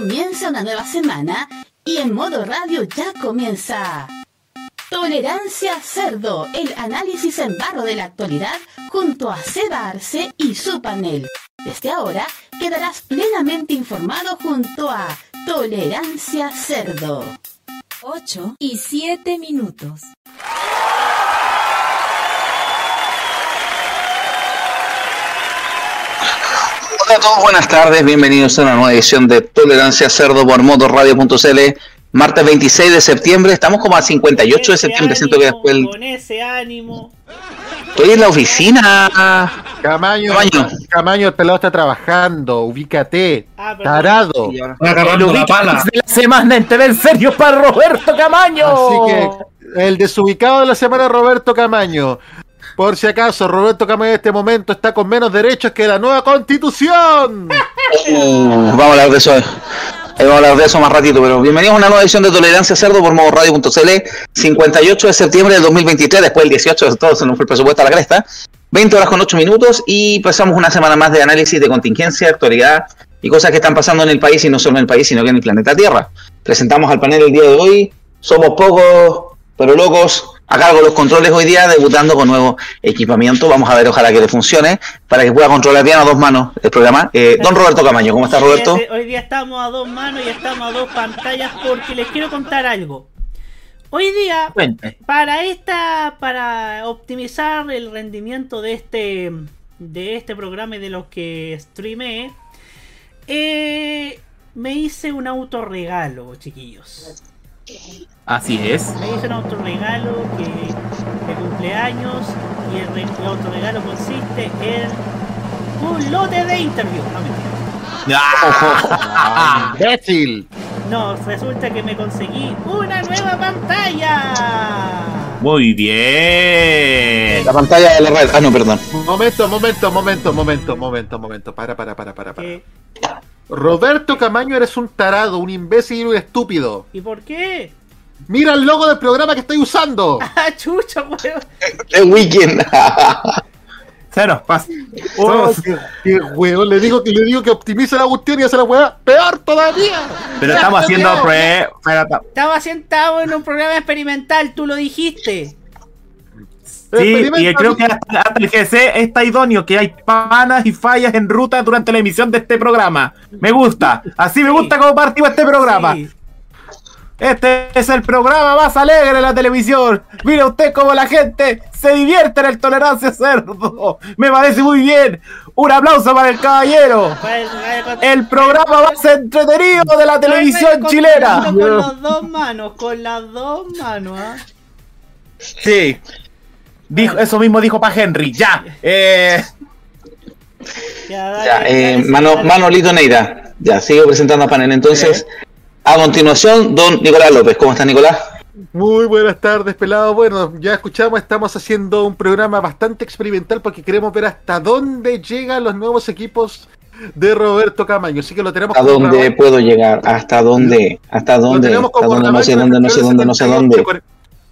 Comienza una nueva semana y en modo radio ya comienza. Tolerancia Cerdo, el análisis en barro de la actualidad junto a Seba Arce y su panel. Desde ahora quedarás plenamente informado junto a Tolerancia Cerdo. 8 y 7 minutos. Hola a todos, buenas tardes, bienvenidos a una nueva edición de Tolerancia Cerdo por motorradio.cl. Martes 26 de septiembre, estamos como a 58 de septiembre, siento que después el... Con ese ánimo. Estoy en la oficina. Camaño, Camaño. Camaño, el pelado está trabajando, ubícate, Ah, tarado. agarrando la pala. de la semana en TV en serio para Roberto Camaño. Así que el desubicado de la semana, Roberto Camaño. Por si acaso, Roberto Camaño en este momento está con menos derechos que la nueva constitución. Uh, vamos a hablar de eso. eh, vamos a hablar de eso más ratito, pero bienvenidos a una nueva edición de Tolerancia Cerdo por motorradio.cl. 58 de septiembre del 2023, después del 18 de todo, se nos fue el presupuesto a la cresta. 20 horas con 8 minutos y pasamos una semana más de análisis de contingencia, actualidad y cosas que están pasando en el país y no solo en el país, sino que en el planeta Tierra. Presentamos al panel el día de hoy. Somos pocos, pero locos. A cargo de los controles hoy día, debutando con nuevo equipamiento. Vamos a ver, ojalá que le funcione, para que pueda controlar bien a dos manos el programa. Eh, don Roberto Camaño, ¿cómo está Roberto? Hoy día- Hoy día estamos a dos manos y estamos a dos pantallas porque les quiero contar algo. Hoy día, Cuente. para esta, para optimizar el rendimiento de este, de este programa y de los que streamé, eh, me hice un autorregalo, chiquillos. Así es. Me hice un autorregalo que de cumpleaños y el, re- el autorregalo consiste en un lote de interview. No mentira. Ah, ¡Imbécil! No, resulta que me conseguí una nueva pantalla. Muy bien. La pantalla de la red. Ah, no, perdón. Momento, momento, momento, momento, momento, momento. Para, para, para, para, para. ¿Qué? Roberto Camaño, eres un tarado, un imbécil y un estúpido. ¿Y por qué? Mira el logo del programa que estoy usando. ¡Ah, chucha, weón! El weekend. Se nos pasa. Oh, qué, le digo que le digo que optimice la cuestión y hace la hueá peor todavía. Pero estamos haciendo pruebas. Estaba sentado en un programa experimental, tú lo dijiste. Sí, y creo que hasta, hasta el GC está idóneo, que hay panas y fallas en ruta durante la emisión de este programa. Me gusta. Así me gusta cómo partimos este programa. Sí. Este es el programa más alegre de la televisión. Mira usted cómo la gente se divierte en el Tolerancia Cerdo. Me parece muy bien. Un aplauso para el caballero. El programa más entretenido de la televisión chilena. Con las dos manos, con las dos manos, ¿ah? Sí. Dijo, eso mismo dijo pa' Henry. Ya. Eh, Ya, dale, Ya, eh, dale, Mano- dale. Manolito Neira. Ya, sigo presentando a panel. Entonces, a continuación, don Nicolás López. ¿Cómo está, Nicolás? Muy buenas tardes, pelado. Bueno, ya escuchamos, estamos haciendo un programa bastante experimental porque queremos ver hasta dónde llegan los nuevos equipos de Roberto Camaño. Así que lo tenemos ¿A dónde puedo llegar? ¿Hasta dónde? ¿Hasta dónde? ¿Hasta dónde? No sé dónde, no sé dónde, no sé 78, dónde.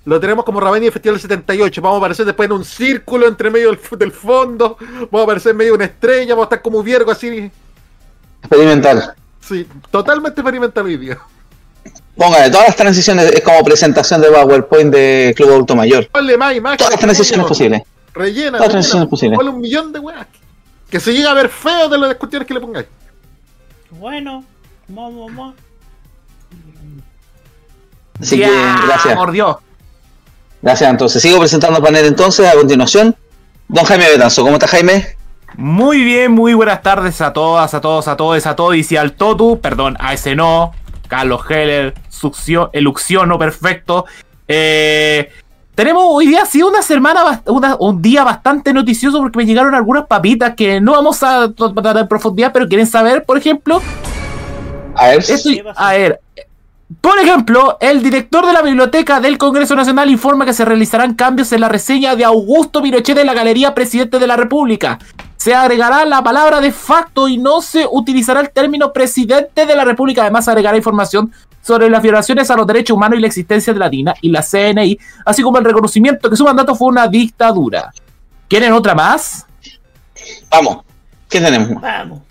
Lo tenemos como Rabani del Festival 78. Vamos a aparecer después en un círculo entre medio del, fondo. Vamos a aparecer en medio de una estrella. Vamos a estar como Viergo así. Experimental. Sí, totalmente experimental hoy día. Póngale, todas las transiciones es como presentación de PowerPoint de Club Auto Mayor. Ponle más imágenes. Todas las transiciones coño. posibles. Rellena. Todas las transiciones posibles. Ponle un millón de weas. Que se llega a ver feo de las cuestiones que le pongáis. Bueno, vamos, vamos. Así ya, que, gracias. Por Dios. Gracias, entonces. Sigo presentando panel entonces, a continuación. Don Jaime Betanzo, ¿cómo está Jaime? Muy bien, muy buenas tardes a todas, a todos, a todos, a todos. Y al Totu, perdón, a ese no, Carlos Heller, succión, elucciono perfecto. Eh, tenemos hoy día, sí, una semana, una- un día bastante noticioso porque me llegaron algunas papitas que no vamos a tratar en profundidad, pero quieren saber, por ejemplo, A ver. esto, ¿Qué pasó? a ver, por ejemplo, el director de la Biblioteca del Congreso Nacional informa que se realizarán cambios en la reseña de Augusto Pinochet en la Galería Presidente de la República. Se agregará la palabra de facto y no se utilizará el término presidente de la República. Además, se agregará información sobre las violaciones a los derechos humanos y la existencia de la DINA y la CNI, así como el reconocimiento que su mandato fue una dictadura. ¿Quieren otra más? Vamos. ¿Qué tenemos? Vamos.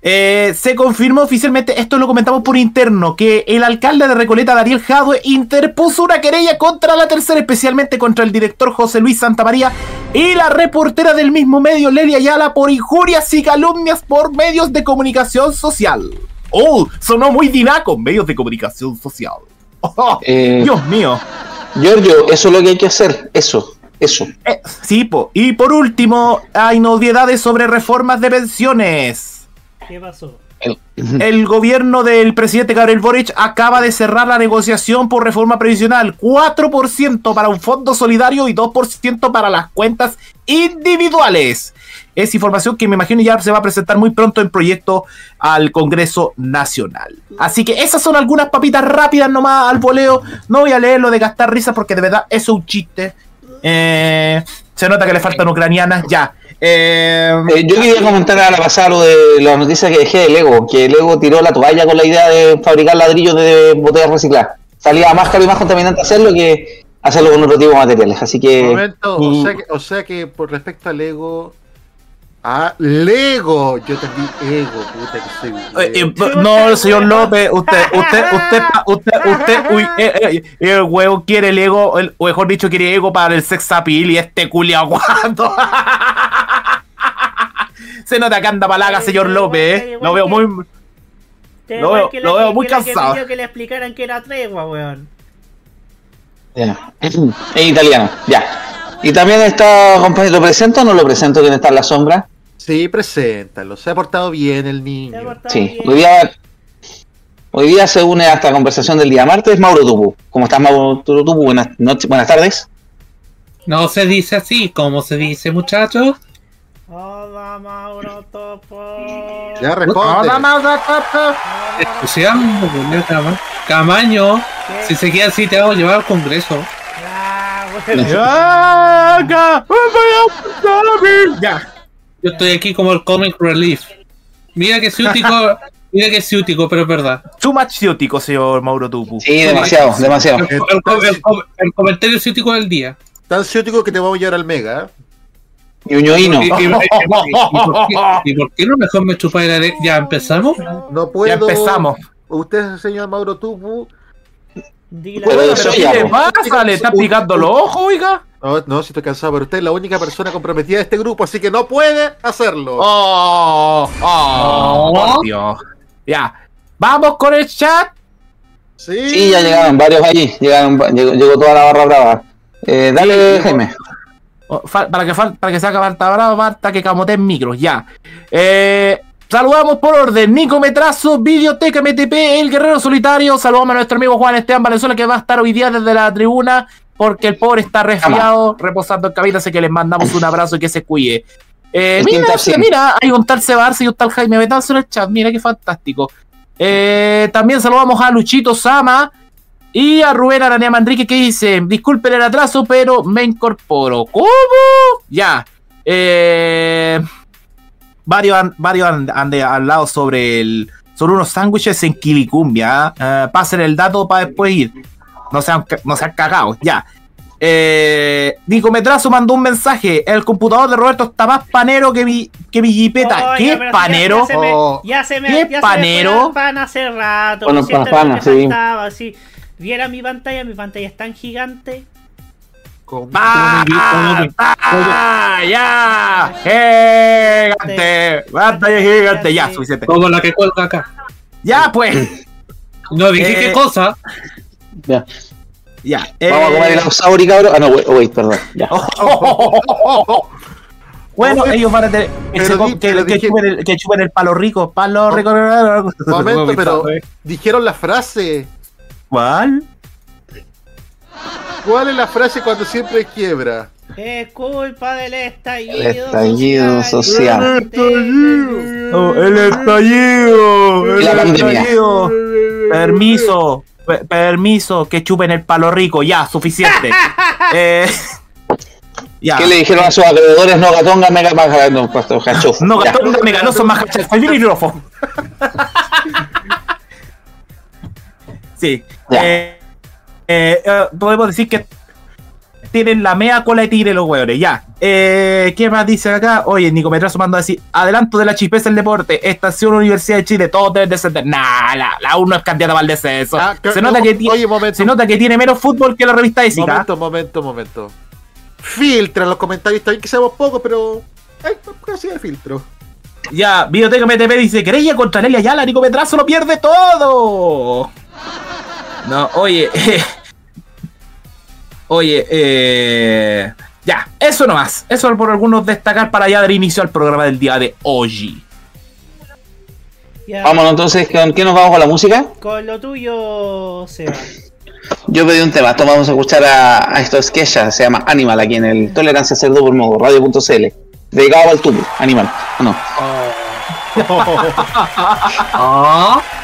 Eh, se confirmó oficialmente, esto lo comentamos por interno, que el alcalde de Recoleta, Daniel Jadwe, interpuso una querella contra la tercera, especialmente contra el director José Luis Santamaría y la reportera del mismo medio, Lelia Ayala, por injurias y calumnias por medios de comunicación social. Oh, sonó muy dinaco, medios de comunicación social. Oh, Eh, Dios mío. Giorgio, eso es lo que hay que hacer. Eso, eso. Eh, sí, po. Y por último, hay novedades sobre reformas de pensiones. ¿Qué pasó? El gobierno del presidente Gabriel Boric acaba de cerrar la negociación por reforma previsional. 4% para un fondo solidario y 2% para las cuentas individuales. Es información que me imagino ya se va a presentar muy pronto en proyecto al Congreso Nacional. Así que esas son algunas papitas rápidas nomás al voleo. No voy a leer lo de gastar risas porque de verdad es un chiste. Eh, se nota que le faltan ucranianas. Ya. Eh, Eh, yo quería comentar a la pasada lo de la noticia que dejé de Lego, que Lego tiró la toalla con la idea de fabricar ladrillos de botellas recicladas. Salía más caro y más contaminante hacerlo que hacerlo con otro tipo de materiales. Así que. Momento, o sea que, o sea que por respecto a Lego. Ah, Lego. Yo también ego, puta que soy. Eh, eh, no, señor López, usted, usted, usted, usted, usted, uy, eh, eh, el huevo quiere el ego, el, o mejor dicho, quiere ego para el sex appeal y este culia aguando. Se nota que anda palaga, señor López, eh. Lo veo muy. Lo veo- que lo veo que- muy que que cansado. pidió que le explicaran que era tregua, weón. ya. En italiano, ya. Y también está, compañero, ¿lo presento o no lo presento? ¿Quién está en la sombra? Sí, preséntalo. Se ha portado bien el Se ha niño. portado Sí, bien. hoy día, hoy día se une a esta conversación del día martes Mauro Tupu. ¿Cómo estás, Mauro Tupu? Buenas, noches, buenas tardes. No se dice así, como se dice, muchachos. Hola, Mauro Topo. Ya responde. Entusiasmo, boludo, Cama- Camaño. Si se queda así, te hago llevar al Congreso. Ah, weón. Ya. Yo estoy aquí como el Comic Relief. Mira que ciútico, mira que ciútico, pero es verdad. Too much ciútico, señor Mauro Tupu. Sí, demasiado, demasiado. El, el- el- el comentario ciútico del día. Tan ciútico que te vamos a llevar al Mega. ¿eh? Ñuñoíno. ¿Y, y- y- y- por qué, no mejor me chupáis la de- ¿Ya empezamos? No puedo. Ya empezamos. Usted, señor Mauro Tupu. Dile Pero ¿qué le pasa? ¿Le está picando los ojos, oiga? No, no, si estoy cansado, pero usted es la única persona comprometida de este grupo, así que no puede hacerlo. Oh, oh, por Dios. Ya. Vamos con el chat. Sí. Sí, ya llegaron varios allí. Llegaron, llegó, llegó toda la barra brava. Eh, dale, Jaime. Para que para que saca Marta Brava, Marta que camoteen micros, ya. Eh, saludamos por orden. Nico Metrazo, Videoteca MTP, El Guerrero Solitario. Saludamos a nuestro amigo Juan Esteban Valenzuela que va a estar hoy día desde la tribuna porque el pobre está resfriado, reposando en cabina, así que les mandamos un abrazo y que se cuide. Eh, mira, Team Top sí, 100. mira, hay un tal Sebarce y un tal Jaime Betanzo en el chat, mira qué fantástico. Eh, también saludamos a Luchito Sama y a Rubén Aranea Manrique que dice, disculpen el atraso, pero me incorporo. ¿Cómo? Ya. Eh, varios han, varios han, han de- hablado sobre el sobre unos sándwiches en Quilicumbia. ¿ah? Eh, pasen el dato para después ir. No sean, no sean cagados, ya. Eh, Nico Metrazo mandó un mensaje. El computador de Roberto está más panero que mi, que mi jipeta. ¿Qué panero? Ya, se me, Oh. ya se me, ¿Qué ya se me panero? pan hace rato. Bueno, pan, sí. faltaba, si viera mi pantalla, mi pantalla es tan gigante. Con- ¡Ah! ¡Ah! ¡Ya! ¡Gigante! ¡Basta gigante! Ya, suficiente. Como la que cuelga acá. Ya, pues. No dije Eh, qué cosa. Ya. Ya. Vamos a comer eh, el Ausauri, cabrón. Ah, no, wait, wait, perdón. Ya. Bueno, ellos van a tener que, chupen el, que chupen el palo rico. Palo Oh. rico. Momento, pero dijeron la frase. ¿Cuál? ¿Cuál es la frase cuando siempre quiebra? Es culpa del estallido, El estallido social. Oh, el estallido. Y la el pandemia. estallido. Permiso. pe- permiso. Que chupen el palo rico. Ya, suficiente. eh, ya. ¿Qué le dijeron a sus acreedores? No, gatonga, mega, baja, no, pasto, cachofo. No, Ya. gatón, me ganó, son más el micrófono. Sí. Eh, eh, eh, podemos decir que tienen la mea cola de tigre los hueones. Ya. Eh, ¿Qué más dice acá? Oye, Nico Metrazo manda a decir: Adelanto de la chispeza el deporte. Estación Universidad de Chile. Todos deben descender. Nah, la, la U no es candidata para el descenso. Ah, se, nota no, que ti- oye, momento. se nota que tiene menos fútbol que la revista Ésica. Momento, momento, momento. Filtra los comentarios, bien que seamos pocos, pero. Hay casi de filtro. Ya, Biblioteca MTP dice, querella contra Nelia Ayala, Nico Petrazo lo pierde todo. No, oye, oye, eh, ya, eso nomás. Eso por algunos destacar para ya dar inicio al programa del día de hoy. Ya, Vámonos entonces, ¿con qué nos vamos con la música? Con lo tuyo, Seba. Yo pedí un tema, entonces vamos a escuchar a, a esto es Kesha, se llama Animal aquí en el Tolerancia Cerdo por modo radio.cl. Dedicado al tubo, Animal. ¿o no? Ah. I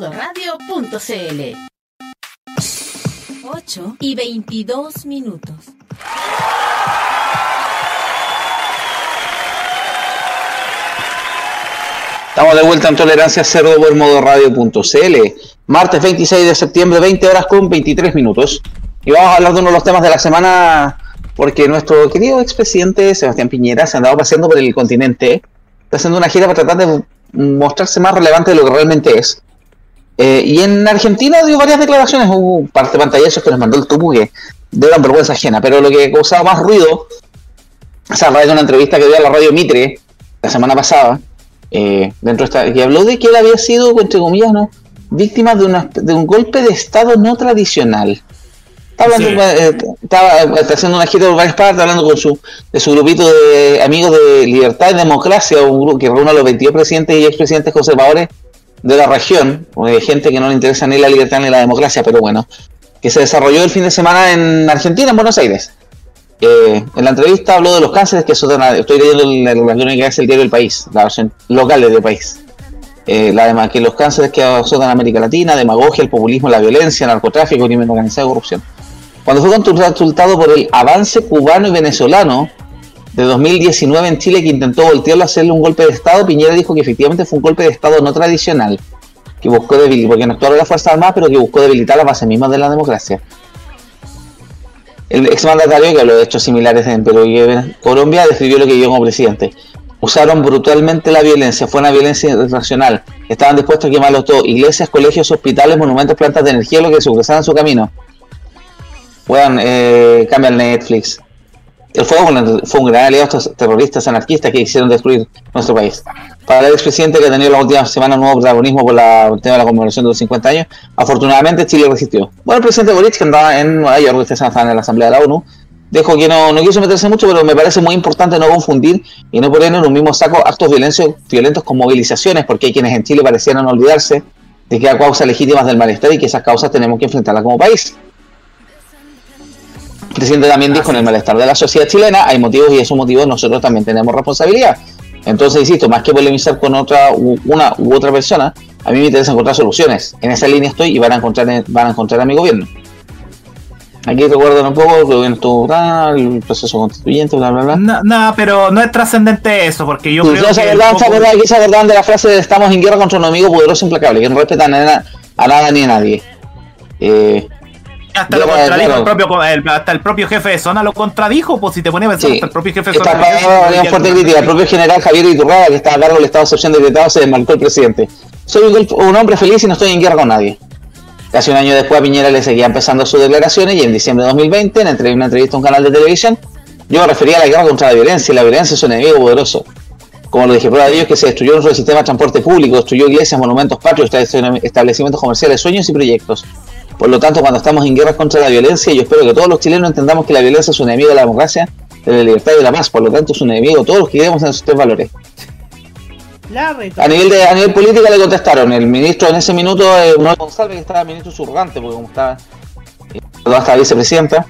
modoradio.cl. 8 y 22 minutos. Estamos de vuelta en Tolerancia Cerdo por modoradio.cl. Martes 26 de septiembre, 20 horas con 23 minutos. Y vamos a hablar de uno de los temas de la semana, porque nuestro querido expresidente Sebastián Piñera se ha andado paseando por el continente. Está haciendo una gira para tratar de mostrarse más relevante de lo que realmente es. Eh, y en Argentina dio varias declaraciones, hubo un par de pantallazos que les mandó el tubo que dan vergüenza ajena, pero lo que causaba más ruido, o sea, a raíz de una entrevista que dio a la radio Mitre la semana pasada, eh, dentro de esta, que habló de que él había sido, entre comillas, ¿no? víctima de, una, de un golpe de Estado no tradicional. Estaba, hablando, eh, estaba haciendo una gira por varias partes, hablando con su, de su grupito de amigos de Libertad y Democracia, un grupo que reúne a los 22 presidentes y expresidentes conservadores de la región, de gente que no le interesa ni la libertad ni la democracia, pero bueno, que se desarrolló el fin de semana en Argentina, en Buenos Aires. Eh, en la entrevista habló de los cánceres que a- estoy leyendo la que es el país, la del país. Eh, la dema- que los cánceres que azotan América Latina, demagogia, el populismo, la violencia, narcotráfico, crimen organizado corrupción. Cuando fue consultado por el avance cubano y venezolano de 2019 en Chile que intentó voltearlo a hacerle un golpe de Estado, Piñera dijo que efectivamente fue un golpe de Estado no tradicional, que buscó debilitar, porque no actuaron las Fuerzas Armadas, pero que buscó debilitar las bases mismas de la democracia. El exmandatario, que habló de hechos similares en Perú en Colombia, describió lo que vio como presidente. Usaron brutalmente la violencia, fue una violencia irracional. Estaban dispuestos a quemarlos todo, iglesias, colegios, hospitales, monumentos, plantas de energía, lo que se cruzaran su camino. Weón, eh, cambia el Netflix. Fue un, fue un gran aliado de estos terroristas anarquistas que quisieron destruir nuestro país. Para el expresidente que ha tenido las últimas semanas nuevo protagonismo por el tema de la conmemoración de los 50 años, afortunadamente Chile resistió. Bueno, el presidente Boric, que andaba en Nueva York, ustedes saben, en la Asamblea de la ONU, dijo que no, no quiso meterse mucho, pero me parece muy importante no confundir y no poner en un mismo saco actos violentos, violentos con movilizaciones, porque hay quienes en Chile parecieran olvidarse de que hay causas legítimas del malestar y que esas causas tenemos que enfrentarlas como país. Presidente también dijo en el malestar de la sociedad chilena hay motivos y esos motivos nosotros también tenemos responsabilidad. Entonces, insisto, más que polemizar con otra u, una u otra persona, a mí me interesa encontrar soluciones. En esa línea estoy y van a encontrar, van a, encontrar a mi gobierno. Aquí recuerdan un poco, el gobierno estuvo tal, el proceso constituyente, bla, bla, bla. No, no, pero no es trascendente eso, porque yo creo no que. acordaban, acordaban- se acordaban de la frase de estamos en guerra contra un enemigo poderoso e implacable, que no respetan a, na- a nada ni a nadie. Eh, Hasta lo contradijo el propio, el- hasta el propio jefe de zona lo contradijo, pues si te pones a pensar, Sí. hasta el propio jefe de zona. palabra es fuerte crítica. El propio general Javier Iturrada, que estaba a cargo del estado de excepción decretado, se desmarcó el presidente. Soy un, hombre feliz y no estoy en guerra con nadie. Casi un año después a Piñera le seguía empezando sus declaraciones y en diciembre de 2020, en una entrevista a un canal de televisión, yo me refería a la guerra contra la violencia y la violencia es un enemigo poderoso. Como lo dije, prueba de ello es que se destruyó nuestro sistema de transporte público, destruyó iglesias, monumentos patrios, establecimientos comerciales, sueños y proyectos. Por lo tanto, cuando estamos en guerra contra la violencia, yo espero que todos los chilenos entendamos que la violencia es un enemigo de la democracia, de la libertad y de la paz. Por lo tanto, es un enemigo de todos los que creemos en esos tres valores. A nivel de a nivel política le contestaron. El ministro en ese minuto, eh, Manuel González, que estaba ministro subrogante, porque como estaba, eh, toda esta vicepresidenta,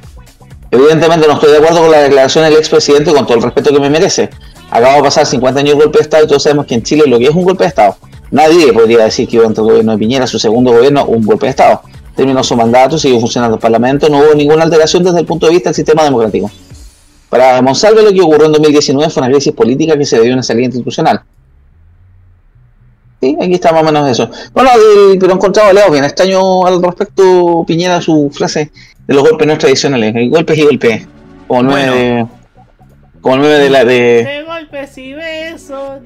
evidentemente no estoy de acuerdo con la declaración del expresidente con todo el respeto que me merece. Acaba de pasar 50 años de golpe de Estado y todos sabemos que en Chile lo que es un golpe de Estado. Nadie podría decir que durante el gobierno de Piñera, su segundo gobierno, un golpe de Estado. Terminó su mandato, siguió funcionando el Parlamento, no hubo ninguna alteración desde el punto de vista del sistema democrático. Para Monsalve lo que ocurrió en 2019 fue una crisis política que se debió a una salida institucional. Sí, aquí está más o menos eso. Bueno, el- pero he encontrado Leo bien extraño al respecto Piñera su frase de los golpes no tradicionales. Golpes y golpes. Como el meme Bueno. de. Como el meme de la de. Golpes y besos.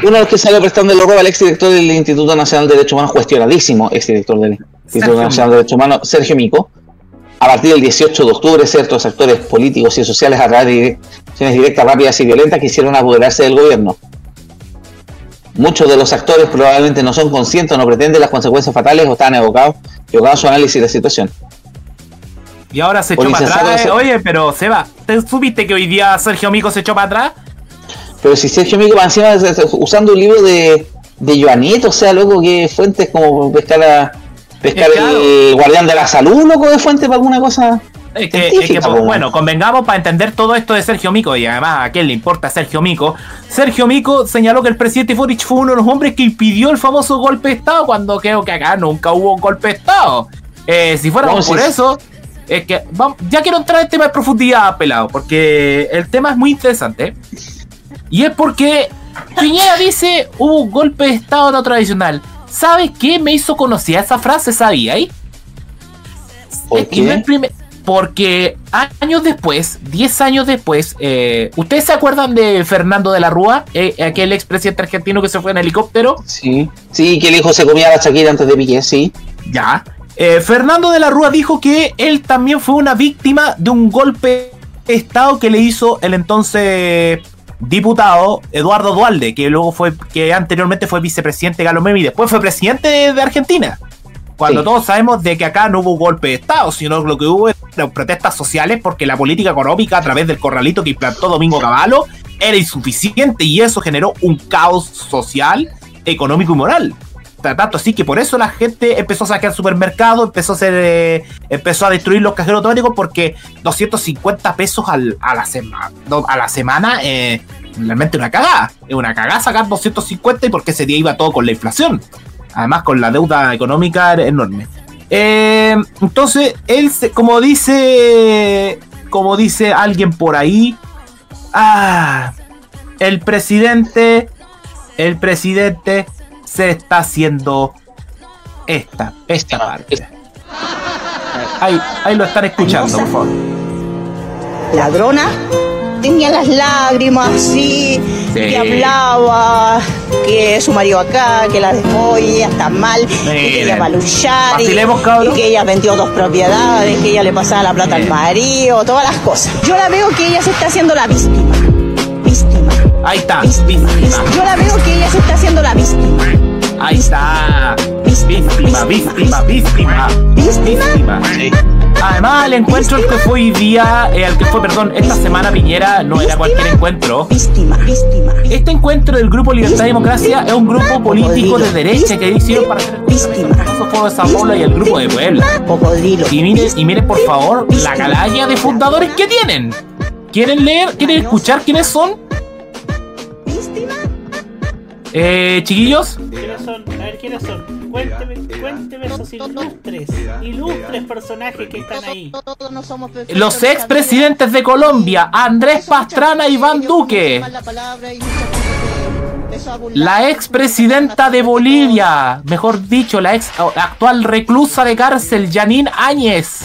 de los que salió prestando el robo al exdirector del Instituto Nacional de Derechos Humanos, cuestionadísimo exdirector del Instituto Sergio Nacional de Derechos Humanos, Sergio Mico. A partir del 18 de octubre, ciertos actores políticos y sociales a través de acciones directas, rápidas y violentas quisieron apoderarse del gobierno. Muchos de los actores probablemente no son conscientes o no pretenden las consecuencias fatales o están evocados, evocados su análisis de la situación. Y ahora se echó para atrás. ese-. Oye, pero Seba, ¿te supiste que hoy día Sergio Mico se echó para atrás? Pero si Sergio Mico va encima usando un libro de, de Joanito, o sea, loco, que fuentes como pescar a pescar claro. el guardián de la salud, loco, de fuente para alguna cosa. Es que, es que, bueno, convengamos para entender todo esto de Sergio Mico y además a quién le importa Sergio Mico. Sergio Mico señaló que el presidente Boric fue uno de los hombres que impidió el famoso golpe de Estado cuando creo que acá nunca hubo un golpe de Estado. Eh, si fuéramos No, por eso, es que vamos, ya quiero entrar en tema de profundidad, pelado, porque el tema es muy interesante. Y es porque Piñera dice hubo un golpe de Estado no tradicional. ¿Sabes qué me hizo conocida esa frase? ¿Sabía ahí? ¿Por Es qué? primer- porque años después, 10 años después, eh, ¿ustedes se acuerdan de Fernando de la Rúa? Eh, aquel expresidente argentino que se fue en helicóptero. Sí. Sí, que el hijo se comía la Shakira antes de Piqué, sí. Ya. Eh, Fernando de la Rúa dijo que él también fue una víctima de un golpe de Estado que le hizo el entonces diputado Eduardo Dualde, que luego fue, que anteriormente fue vicepresidente de Galomemi y después fue presidente de, Argentina. Cuando Sí. todos sabemos de que acá no hubo golpe de Estado, sino lo que hubo eran protestas sociales porque la política económica a través del corralito que implantó Domingo Cavallo era insuficiente y eso generó un caos social, económico y moral. Tanto así que por eso la gente empezó a saquear supermercados, empezó a hacer, eh, empezó a destruir los cajeros automáticos porque 250 pesos al- a, la semana, eh, realmente una cagada. Es una cagada sacar 250 y porque ese día iba todo con la inflación. Además con la deuda económica enorme. Eh, entonces, él, como dice, como dice alguien por ahí, ah, el presidente, el presidente se está haciendo esta, esta parte. Ahí, ahí lo están escuchando, por favor. ladrona. Tenía las lágrimas así, Sí. que hablaba, que su marido acá, que la dejó y ella está mal, y que ella va a luchar, y que ella vendió dos propiedades, que ella le pasaba la plata al marido, todas las cosas. Yo la veo que ella se está haciendo la víctima. Ahí está, Víctima. Yo la veo que ella se está haciendo la víctima. Ahí está. Víctima, víctima, víctima. ¿Víctima? Sí. Además, el encuentro al que fue hoy día, eh, al que fue, perdón, esta semana Piñera, no era cualquier encuentro. Víctima, víctima. Este encuentro del Grupo Libertad y Democracia es un grupo político de derecha que hicieron para hacer el Víctima. Fuego de Paulo y el Grupo de Puebla. Y miren, y miren por favor la galaya de fundadores que tienen. ¿Quieren leer? ¿Quieren escuchar quiénes son? Eh, chiquillos. ¿Quiénes son? A ver, ¿quiénes son? Cuénteme, cuénteme esos ilustres, ilustres personajes que están ahí. Todos no somos perfectos, Los expresidentes de Colombia, Andrés Pastrana y Iván Duque. La expresidenta de Bolivia, mejor dicho, la ex actual reclusa de cárcel, Janine Áñez.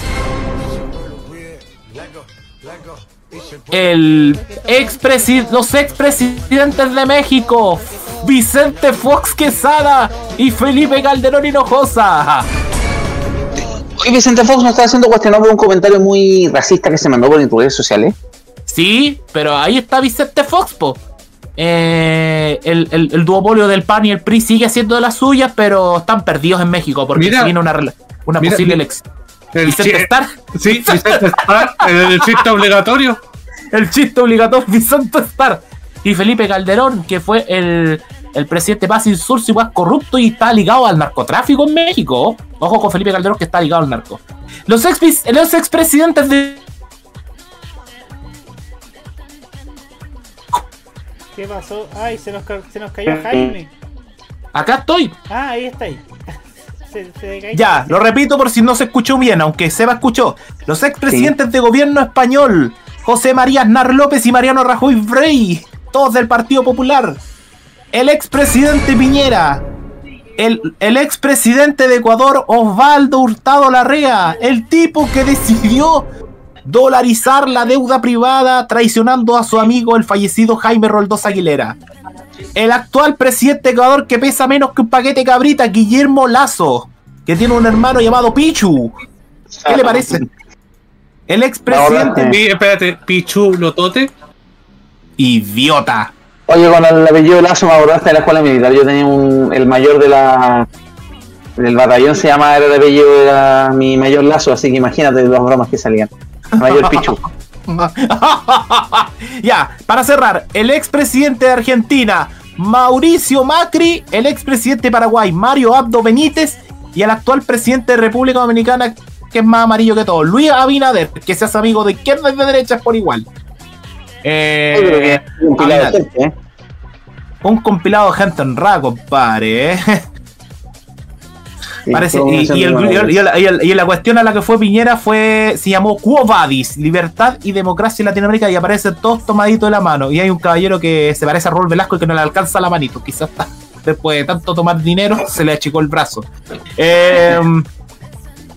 El expresi los expresidentes de México, Vicente Fox Quesada y Felipe Calderón Hinojosa. Hoy Vicente Fox nos está haciendo cuestionado por un comentario muy racista que se mandó por redes sociales. Sí, pero ahí está Vicente Fox, po. Eh, el, el- el duopolio del PAN y el PRI sigue haciendo de las suyas, pero están perdidos en México porque Mira, se viene una, una mira, posible elección. El Vicente Starr, Sí, Vicente Starr, el, el chiste obligatorio. el chiste obligatorio Vicente Starr. Y Felipe Calderón, que fue el, el presidente más insulso y más corrupto y está ligado al narcotráfico en México. Ojo con Felipe Calderón que está ligado al narco. Los, ex, los expresidentes de ¿Qué pasó? Ay, se nos, se nos cayó Jaime. Acá estoy. Ah, ahí está ahí. Se, se. Ya, lo repito por si no se escuchó bien, aunque Seba escuchó. Los expresidentes de gobierno español, José María Aznar López y Mariano Rajoy Frey, todos del Partido Popular. El expresidente Piñera. El, el expresidente de Ecuador, Osvaldo Hurtado Larrea. El tipo que decidió dolarizar la deuda privada traicionando a su amigo el fallecido Jaime Roldós Aguilera. El actual presidente de Ecuador que pesa menos que un paquete de cabrita, Guillermo Lazo, que tiene un hermano llamado Pichu. ¿Qué le parece? El expresidente. Sí, espérate, Pichu Lotote. Idiota. Oye, con el apellido Lazo me acordaste de la escuela militar. Yo tenía un, el mayor de la del batallón se llama era el apellido era mi mayor Lazo, así que imagínate las bromas que salían. Mayor Pichu. ya, para cerrar, el expresidente de Argentina, Mauricio Macri, el expresidente de Paraguay, Mario Abdo Benítez, y el actual presidente de República Dominicana, que es más amarillo que todo. Luis Abinader, que seas amigo de izquierda y de derecha por igual. Eh, un de gente, ¿eh? Un compilado de gente honrada, compadre. ¿eh? Sí, Parece, y, y el- la cuestión a la que fue Piñera fue se llamó Quo Vadis, Libertad y Democracia en Latinoamérica, y aparecen todos tomaditos de la mano. Y hay un caballero que se parece a Raúl Velasco y que no le alcanza la manito. Quizás después de tanto tomar dinero se le achicó el brazo. Eh,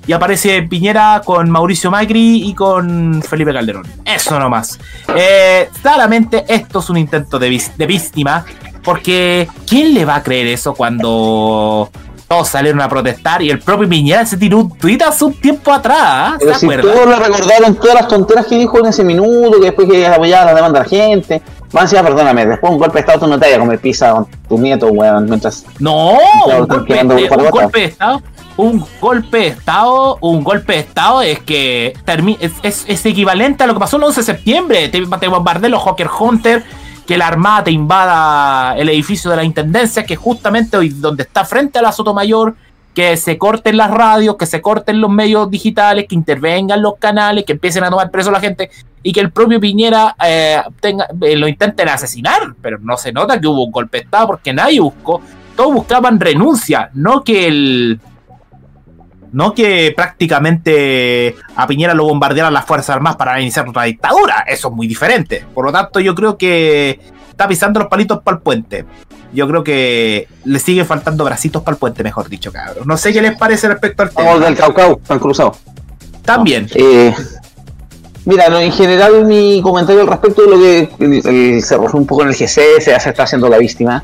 y aparece Piñera con Mauricio Macri y con Felipe Calderón. Eso nomás. Eh, claramente esto es un intento de, víctima. Porque ¿quién le va a creer eso cuando todos salieron a protestar y el propio Piñera se tiró un tuit hace un tiempo atrás? ¿Se Pero si todos le recordaron todas las tonteras que dijo en ese minuto, que después que apoyaba la demanda de la gente. Más encima, perdóname, después un golpe de estado tú no te vayas a comer pizza con tu nieto, weón, mientras... No, un golpe, un golpe de Estado. Un golpe de Estado, un golpe de Estado es que es, es- es equivalente a lo que pasó el 11 de septiembre. Te, te los Hawker Hunter, que la Armada te invada el edificio de la Intendencia, que justamente hoy donde está frente a la Sotomayor, que se corten las radios, que se corten los medios digitales, que intervengan los canales, que empiecen a tomar preso a la gente y que el propio Piñera eh, eh, lo intenten asesinar. Pero no se nota que hubo un golpe de Estado porque nadie buscó todos buscaban renuncia, no que el. No que prácticamente a Piñera lo bombardearan las Fuerzas Armadas para iniciar otra dictadura. Eso es muy diferente. Por lo tanto, yo creo que está pisando los palitos para el puente. Yo creo que le sigue faltando bracitos para el puente, mejor dicho, cabrón. No sé qué les parece respecto al tema. del Caucao, han cruzado. También. Eh, mira, no, en general mi comentario al respecto de lo que el- el- se rozó un poco en el GC, se, se está haciendo la víctima.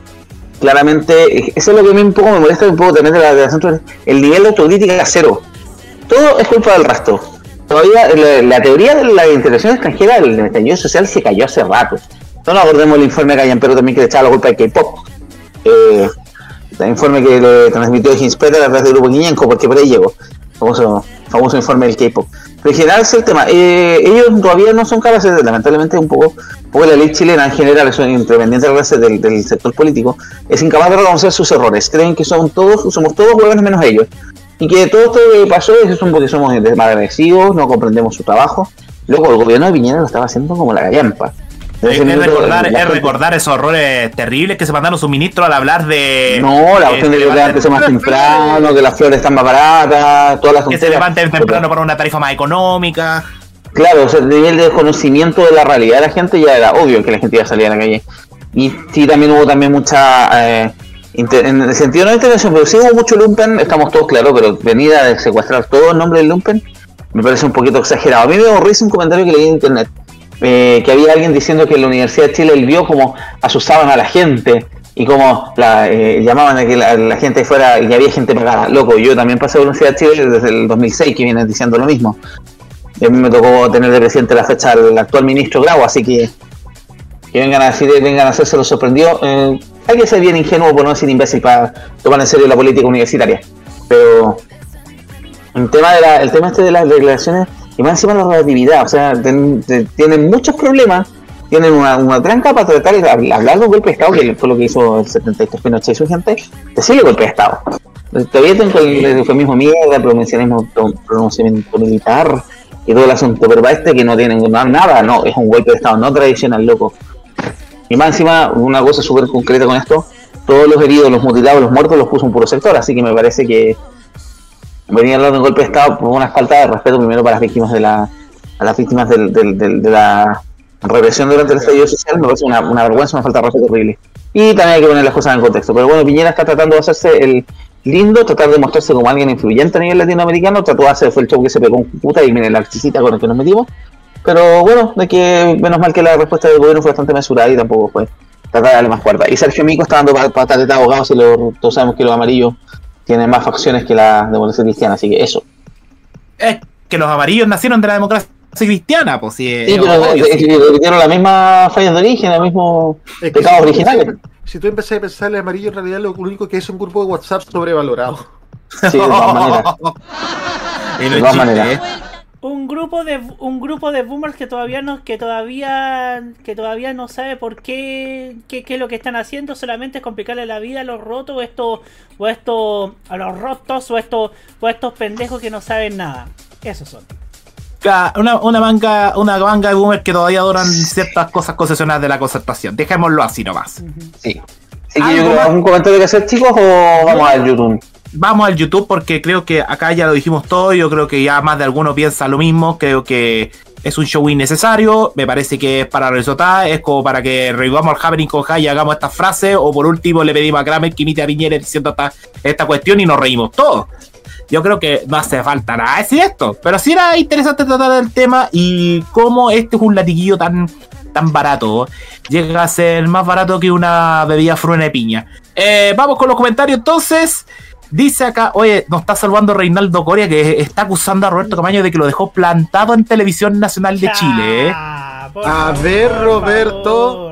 Claramente, eso es lo que a mí un poco me molesta un poco también de la, de la el nivel de autocrítica es cero. Todo es culpa del resto. Todavía la, teoría de la integración extranjera del estallido social se cayó hace rato. No nos acordemos el informe de pero también que le echaba la culpa de K-pop. Eh, el informe que le transmitió Hinspeter a través del grupo Guiñenco, porque por ahí llegó. Famoso, famoso informe del K-pop. Pero en general es el tema. Eh, ellos todavía no son capaces, lamentablemente, un poco, un poco la ley chilena en general, eso independiente del, del sector político, es incapaz de reconocer sus errores. Creen que son todos, somos todos huevones menos ellos. Y que todo esto que pasó es un porque somos mal agresivos, no comprendemos su trabajo. Luego el gobierno de Piñera lo estaba haciendo como la gallampa. Es, recordar, es esos errores terribles que se mandaron sus ministros al hablar de. No, la cuestión de que levanten- levantarse más temprano, que las flores están más baratas, todas las que se levanten temprano para una tarifa más económica. Claro, o sea, el nivel de desconocimiento de la realidad de la gente ya era obvio que la gente iba a salir a la calle. Y sí, también hubo también mucha, eh, en el sentido no de intervención, pero sí hubo mucho lumpen, estamos todos claros, pero venida de secuestrar todo en nombre del lumpen, me parece un poquito exagerado. A mí me aburrió un comentario que leí en internet, eh, que había alguien diciendo que la Universidad de Chile él vio como asustaban a la gente y como la, eh, llamaban a que la, la gente fuera y había gente pagada. Loco, yo también pasé por la Universidad de Chile desde el 2006 que vienen diciendo lo mismo. Y a mí me tocó tener de presidente la fecha al actual ministro Grau, así que que vengan a decir, vengan a hacerse lo sorprendió. Eh, hay que ser bien ingenuo, por no decir imbécil, para tomar en serio la política universitaria. Pero el tema, de la, el tema este de las declaraciones, más encima la relatividad, o sea, tienen muchos problemas, tienen una, una tranca para tratar de hab- hablar de un golpe de Estado, que fue lo que hizo el 73 Pinochet y su gente, decirle golpe de Estado. Todavía tengo el, el eufemismo mierda, pronunciamiento, pronunciamiento militar y todo el asunto, pero para este que no tienen na- nada, no, es un golpe de Estado, no tradicional, loco. Y más encima, una cosa súper concreta con esto, todos los heridos, los mutilados, los muertos los puso un puro sector, así que me parece que venir a hablar de un golpe de Estado por una falta de respeto primero para las víctimas de la a las víctimas del- del- del- de la represión durante el estallido social me parece una, una vergüenza, una falta de respeto horrible. Y también hay que poner las cosas en contexto. Pero bueno, Piñera está tratando de hacerse el lindo, tratar de mostrarse como alguien influyente a nivel latinoamericano, trató de hacer, fue el show que se pegó un puta y miren la chisita con el que nos metimos. Pero bueno, de que menos mal que la respuesta del gobierno fue bastante mesurada y tampoco fue tratar de darle más cuerda. Y Sergio Mico está dando patatas de abogado, si lo, todos sabemos que los amarillos tienen más facciones que la democracia cristiana, así que eso. Es que los amarillos nacieron de la democracia cristiana, pues sí. Sí, pero obvio, eh, sí. eh, repitieron la misma fallas de origen, los mismos Es que pecados si- originales. Si tú empezás a pensar el amarillo, en realidad lo único que es un grupo de WhatsApp sobrevalorado. Sí, de todas maneras. De todas maneras. Un grupo de un grupo de boomers que todavía no que todavía que todavía no sabe por qué qué, qué es lo que están haciendo, solamente es complicarle la vida a los rotos o esto o esto a los rotos o esto o a estos pendejos que no saben nada. Esos son. Una, una manga, una manga de boomer que todavía adoran ciertas cosas concesionales de la concertación. Dejémoslo así nomás. Sí. Así que Algo yo creo, más. ¿algún comentario que hacer, chicos, o vamos al YouTube? Vamos al YouTube porque creo que acá ya lo dijimos todo. Yo creo que ya más de alguno piensa lo mismo. Creo que es un show innecesario. Me parece que es para resotar. Es como para que revivamos al Happening con High y hagamos estas frases. O por último le pedimos a Kramer que imite a Piñera diciendo esta, esta cuestión y nos reímos todos. Yo creo que no hace falta nada decir esto. Pero sí era interesante tratar el tema y cómo este es un latiguillo tan, tan barato. Llega a ser más barato que una bebida fruena de piña. Eh, vamos con los comentarios entonces. Dice acá, oye, nos está salvando Reinaldo Coria que está acusando a Roberto Camaño de que lo dejó plantado en Televisión Nacional de Chile. ¿eh? Ah, A ver, Roberto.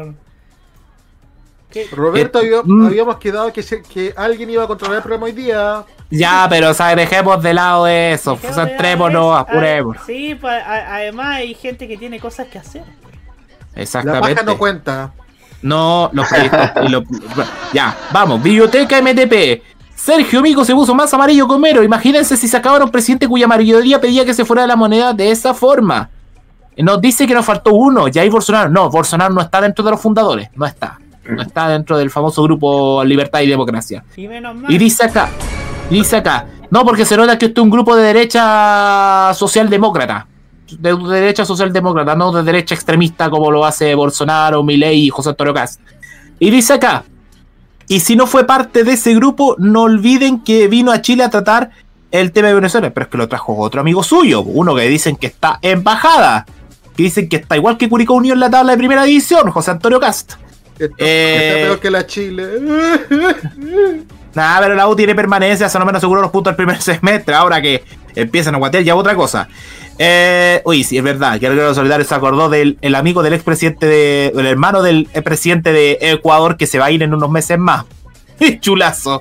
Roberto, Eh, mm. habíamos quedado que, se- que alguien iba a controlar el programa hoy día. Ya, pero o sea, dejemos de lado eso. Centrémonos, apuremos. Ah, Sí, pues, a- además hay gente que tiene cosas que hacer. La Exactamente. paja no cuenta. No, los proyectos. y lo- ya, vamos. Biblioteca MTP. Sergio Mico se puso más amarillo que Homero. Imagínense si sacaba un presidente cuya mayoría pedía que se fuera de la moneda de esa forma. Nos dice que nos faltó uno, Jair Bolsonaro. No, Bolsonaro no está dentro de los fundadores. No está. No está dentro del famoso grupo Libertad y Democracia. Y menos mal. Y dice acá, dice acá, no, porque se nota que esto es un grupo de derecha socialdemócrata. De derecha socialdemócrata, no de derecha extremista como lo hace Bolsonaro, Milei y José Antonio Cast. Y dice acá, y si no fue parte de ese grupo, no olviden que vino a Chile a tratar el tema de Venezuela, pero es que lo trajo otro amigo suyo, uno que dicen que está en bajada, que dicen que está igual que Curicó Unión en la tabla de primera división, José Antonio Cast. Esto, Eh. está peor que la Chile. Nada, pero la U tiene permanencia, se no menos seguro los puntos del primer semestre. Ahora que empiezan a guatear, ya otra cosa. Eh, uy, sí, es verdad, que el Guerrero Solidario se acordó del el amigo del expresidente de. del hermano del presidente de Ecuador que se va a ir en unos meses más. Chulazo.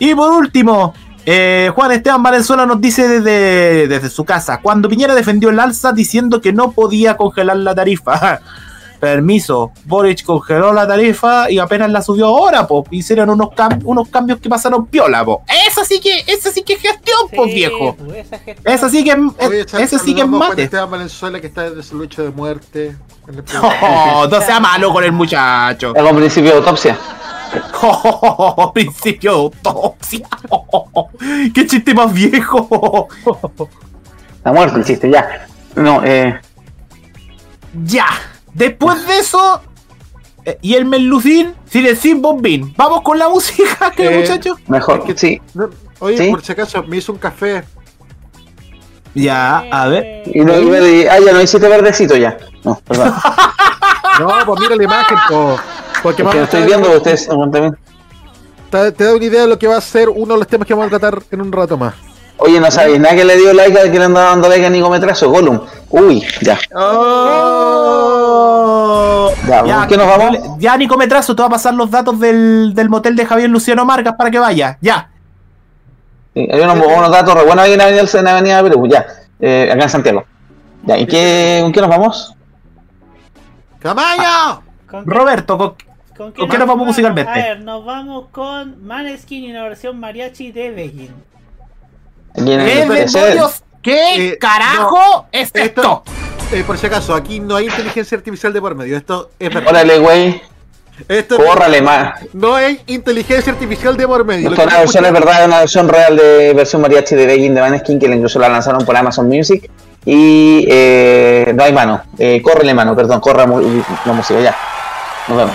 Y por último, eh, Juan Esteban Valenzuela nos dice desde, desde su casa: cuando Piñera defendió el alza diciendo que no podía congelar la tarifa. Permiso, Boric congeló la tarifa y apenas la subió ahora, po. Hicieron unos, cam- unos cambios que pasaron piola, po. Esa sí que, esa sí que es gestión, Sí, po, viejo. pues, esa gestión. Esa sí que es, Oye, sí que es mate. Esteban Valenzuela que está desde su lucha de muerte. en Oh, no sea malo con el muchacho. Hago un principio de autopsia. Oh, principio de autopsia. Qué chiste más viejo. Está muerto el chiste, ya. No, eh. Ya. Después de eso. eh, y el Melucín, sin bombín. Vamos con la música, ¿qué Eh, muchacho? Mejor, Es que- sí. No, Oye, ¿Sí? por si acaso, me hizo un café. Ya, a ver. Y no, y ah, ya no hiciste verdecito ya. No, perdón. No, pues mira la imagen, po. Porque Es que lo estoy viendo, ustedes bien. te, te da una idea de lo que va a ser uno de los temas que vamos a tratar en un rato más. Oye, no sabéis nada que le dio like al que le anda dando like a Nico Metrazo, Gollum. Uy, ya. Oh. Ya, ¿con qué nos vamos? Ya, Nico Metrazo, te va a pasar los datos del, del motel de Javier Luciano Marcas para que vaya. Ya. Sí, hay unos, unos datos re buenos ahí en Avenida, en Avenida Perú, ya. Eh, acá en Santiago. Ya, ¿y qué, con qué nos vamos? ¡Camaño! ¿Con qué- Roberto, con- ¿Con ¿con qué nos vamos musicalmente? A ver, nos vamos con Maneskin y la versión mariachi de Begin. Aquí en ¿qué el demonios? ¿Qué Eh, carajo es esto? Esto, eh, por si acaso, aquí no hay inteligencia artificial de por medio. Esto es verdad. Órale, güey. Esto Córrale más. no hay inteligencia artificial de por medio. Esto una versión, es verdad, es una versión real de versión mariachi de Begging de Maneskin, que incluso la lanzaron por Amazon Music. Y eh, no hay mano. Eh, córrele mano, perdón, corra la música, ya. Nos vemos.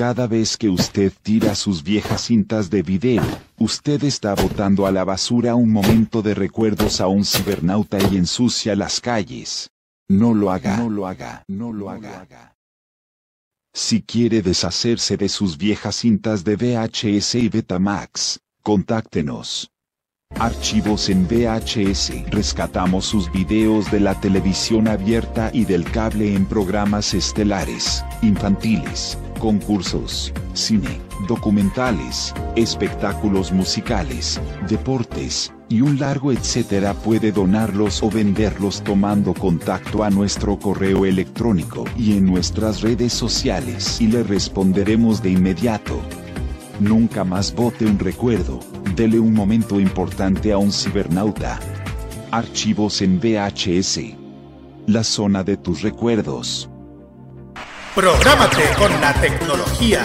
Cada vez que usted tira sus viejas cintas de video, usted está botando a la basura un momento de recuerdos a un cibernauta y ensucia las calles. No lo haga, no lo haga, no lo haga. Si quiere deshacerse de sus viejas cintas de VHS y Betamax, contáctenos. Archivos en VHS. Rescatamos sus videos de la televisión abierta y del cable en programas estelares, infantiles, concursos, cine, documentales, espectáculos musicales, deportes, y un largo etcétera puede donarlos o venderlos tomando contacto a nuestro correo electrónico y en nuestras redes sociales y le responderemos de inmediato. Nunca más bote un recuerdo, dele un momento importante a un cibernauta. Archivos en VHS. La zona de tus recuerdos. Prográmate con la tecnología.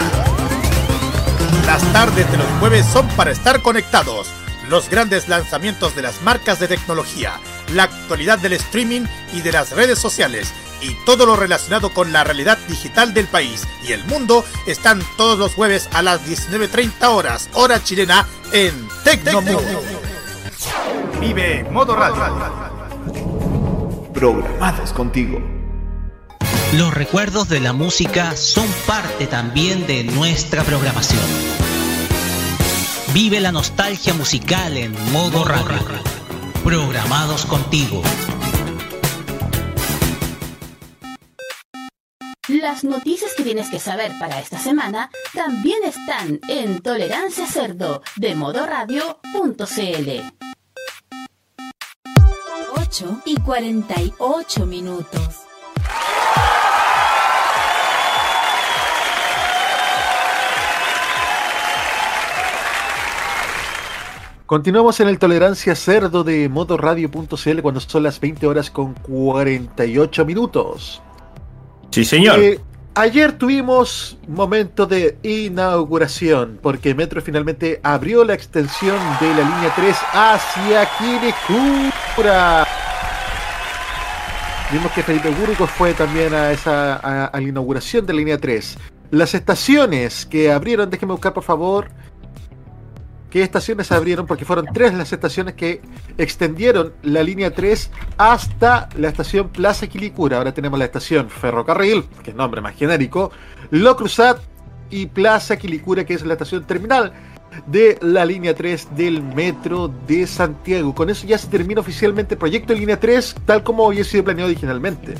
Las tardes de los jueves son para estar conectados. Los grandes lanzamientos de las marcas de tecnología, la actualidad del streaming y de las redes sociales y todo lo relacionado con la realidad digital del país y el mundo están todos los jueves a las 19.30 horas, hora chilena, en Tecnomundo. Vive Modo Radio. Programados contigo. Los recuerdos de la música son parte también de nuestra programación. Vive la nostalgia musical en modo radio. Programados contigo. Las noticias que tienes que saber para esta semana también están en Tolerancia Cerdo de modoradio.cl. 8 y 48 minutos. Continuamos en el Tolerancia Cerdo de modoradio.cl cuando son las 20 horas con 48 minutos. Sí, señor. Eh, ayer tuvimos momento de inauguración porque Metro finalmente abrió la extensión de la línea 3 hacia Quilicura. Vimos que Felipe Burgos fue también a esa a, la inauguración de la línea 3. Las estaciones que abrieron, déjenme buscar por favor qué estaciones abrieron, porque fueron tres las estaciones que extendieron la línea 3 hasta la estación Plaza Quilicura. Ahora tenemos la estación Ferrocarril, que es nombre más genérico, Lo Cruzat y Plaza Quilicura, que es la estación terminal de la línea 3 del metro de Santiago. Con eso ya se termina oficialmente el proyecto de línea 3, tal como había sido planeado originalmente.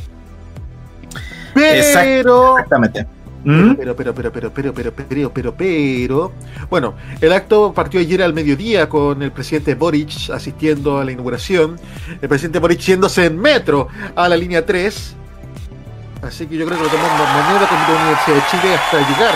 Pero. Exactamente. Pero, pero, pero, pero, pero, pero, pero, pero, pero. Bueno, el acto partió ayer al mediodía con el presidente Boric asistiendo a la inauguración. El presidente Boric yéndose en metro a la línea 3. Así que yo creo que lo tomó moneda con la Universidad de Chile hasta llegar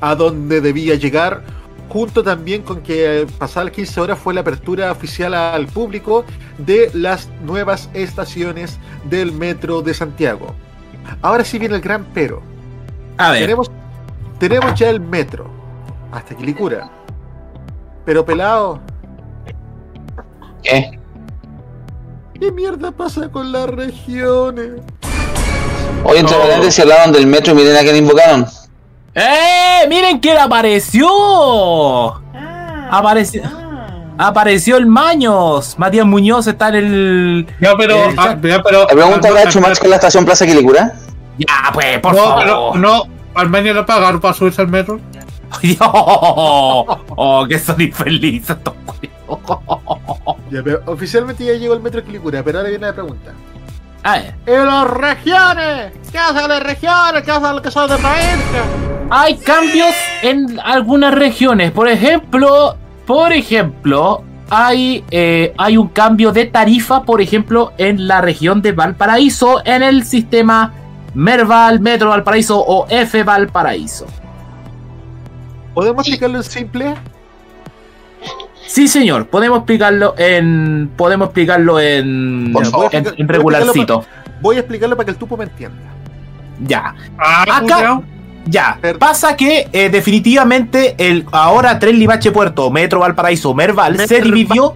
a donde debía llegar. Junto también con que pasadas las 15 horas fue la apertura oficial al público de las nuevas estaciones del metro de Santiago. Ahora sí viene el gran pero. A ver. Tenemos, tenemos ya el metro. Hasta Quilicura. Pero pelado. ¿Qué? ¿Qué mierda pasa con las regiones? Hoy entre paréntesis se hablaban del metro y miren a quién invocaron. ¡Eh! ¡Miren quién apareció! Apareció. Apareció el Maños. Matías Muñoz está en el. Ya, pero. el ah, ya, pero ¿Le pregunta a Chumax con la estación Plaza Quilicura? Ya, pues, por no, favor. pero no. Armenia lo pagaron para subirse al metro. oh, oh, que son infelices estos. Ya, pero oficialmente ya llegó el metro de Quilicura, pero ahora viene la pregunta. ¡Y las regiones! ¿Qué hacen las regiones? ¿Qué hacen los que son de provincia? Hay cambios en algunas regiones. Por ejemplo, por ejemplo, hay, eh, hay un cambio de tarifa, por ejemplo, en la región de Valparaíso, en el sistema Merval, Metro Valparaíso o F Valparaíso. ¿Podemos explicarlo en simple? Sí, señor, podemos explicarlo en. Podemos explicarlo en. Por favor. en, en Voy a explicarlo regularcito. Voy a explicarlo para que el tupo me entienda. Ya. Ah, Acá. Ya, pasa que eh, definitivamente el ahora Tren Limache Puerto, Metro Valparaíso, Merval, se dividió.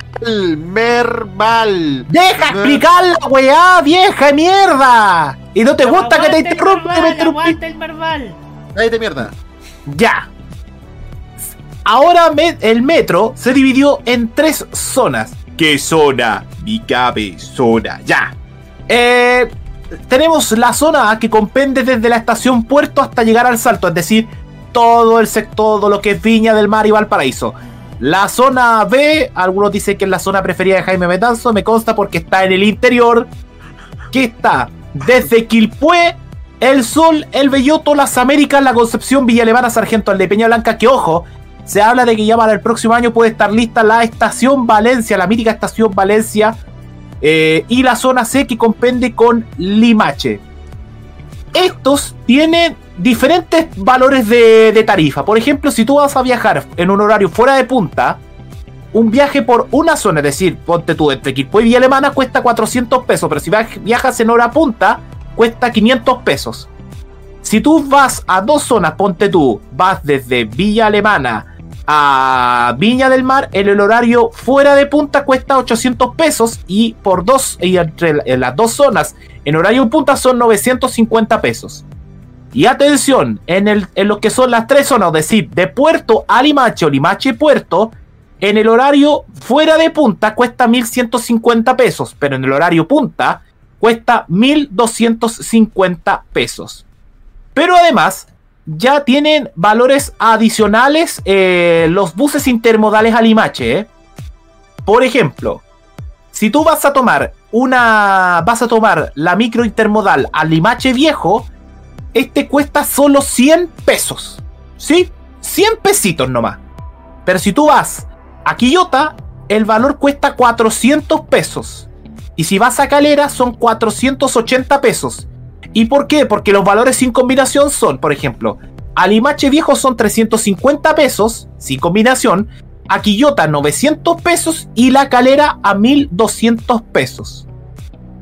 Merval. ¡Deja explicar la weá, vieja de mierda! Y no te gusta que te interrumpa, me interrumpí. Aguanta el. Cállate mierda. Ya. Ahora me- el metro se dividió en tres zonas. ¿Qué zona? Mi zona. Ya. Eh, tenemos la zona A que comprende desde la estación Puerto hasta llegar al Salto, es decir, todo el sector, todo lo que es Viña del Mar y Valparaíso. La zona B, algunos dicen que es la zona preferida de Jaime Betanzo, me consta porque está en el interior, que está desde Quilpué, El Sol, El Belloto, Las Américas, La Concepción, Villa Alemana, Sargento al de Peña Blanca, que ojo, se habla de que ya para el próximo año puede estar lista la estación Valencia, la mítica estación Valencia, y la zona C que comprende con Limache. Estos tienen diferentes valores de, tarifa. Por ejemplo, si tú vas a viajar en un horario fuera de punta, un viaje por una zona, es decir, ponte tú entre Quilpué y Villa Alemana cuesta 400 pesos, pero si viaj- viajas en hora punta, cuesta 500 pesos. Si tú vas a dos zonas, ponte tú, vas desde Villa Alemana a Viña del Mar, en el horario fuera de punta cuesta 800 pesos y por dos, y entre la- en las dos zonas, en horario punta son 950 pesos. Y atención, en, el, en lo que son las tres zonas, es decir, de Puerto a Limache o Limache Puerto, en el horario fuera de punta cuesta 1150 pesos, pero en el horario punta cuesta 1250 pesos. Pero además, ya tienen valores adicionales eh, los buses intermodales a Limache. ¿eh? Por ejemplo, si tú vas a tomar una. vas a tomar la micro intermodal a Limache Viejo, este cuesta solo 100 pesos. ¿Sí? 100 pesitos nomás. Pero si tú vas a Quillota, el valor cuesta 400 pesos. Y si vas a Calera, son 480 pesos. ¿Y por qué? Porque los valores sin combinación son, por ejemplo, a Limache Viejo son 350 pesos, sin combinación, a Quillota 900 pesos y la Calera a 1200 pesos.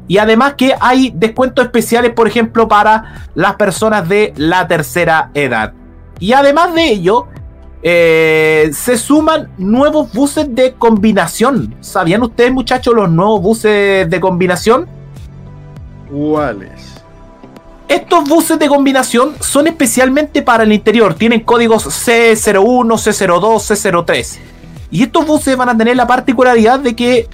Y además que hay descuentos especiales, por ejemplo, para las personas de la tercera edad. Y además de ello, eh, se suman nuevos buses de combinación. ¿Sabían ustedes, muchachos, los nuevos buses de combinación? ¿Cuáles? Estos buses de combinación son especialmente para el interior. Tienen códigos C01, C02, C03. Y estos buses van a tener la particularidad de que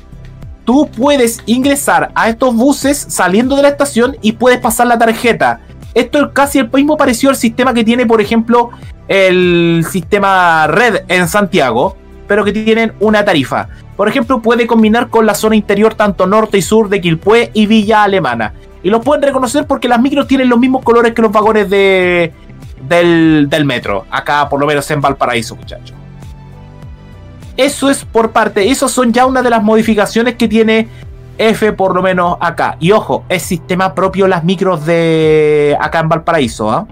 tú puedes ingresar a estos buses saliendo de la estación y puedes pasar la tarjeta. Esto es casi el mismo parecido al sistema que tiene, por ejemplo, el sistema red en Santiago, pero que tienen una tarifa. Por ejemplo, puede combinar con la zona interior tanto norte y sur de Quilpué y Villa Alemana. Y los pueden reconocer porque las micros tienen los mismos colores que los vagones de, del, metro. Acá, por lo menos en Valparaíso, muchachos. Eso es por parte. Esas son ya una de las modificaciones que tiene F, por lo menos acá. Y ojo, es sistema propio las micros de acá en Valparaíso. ¿ah?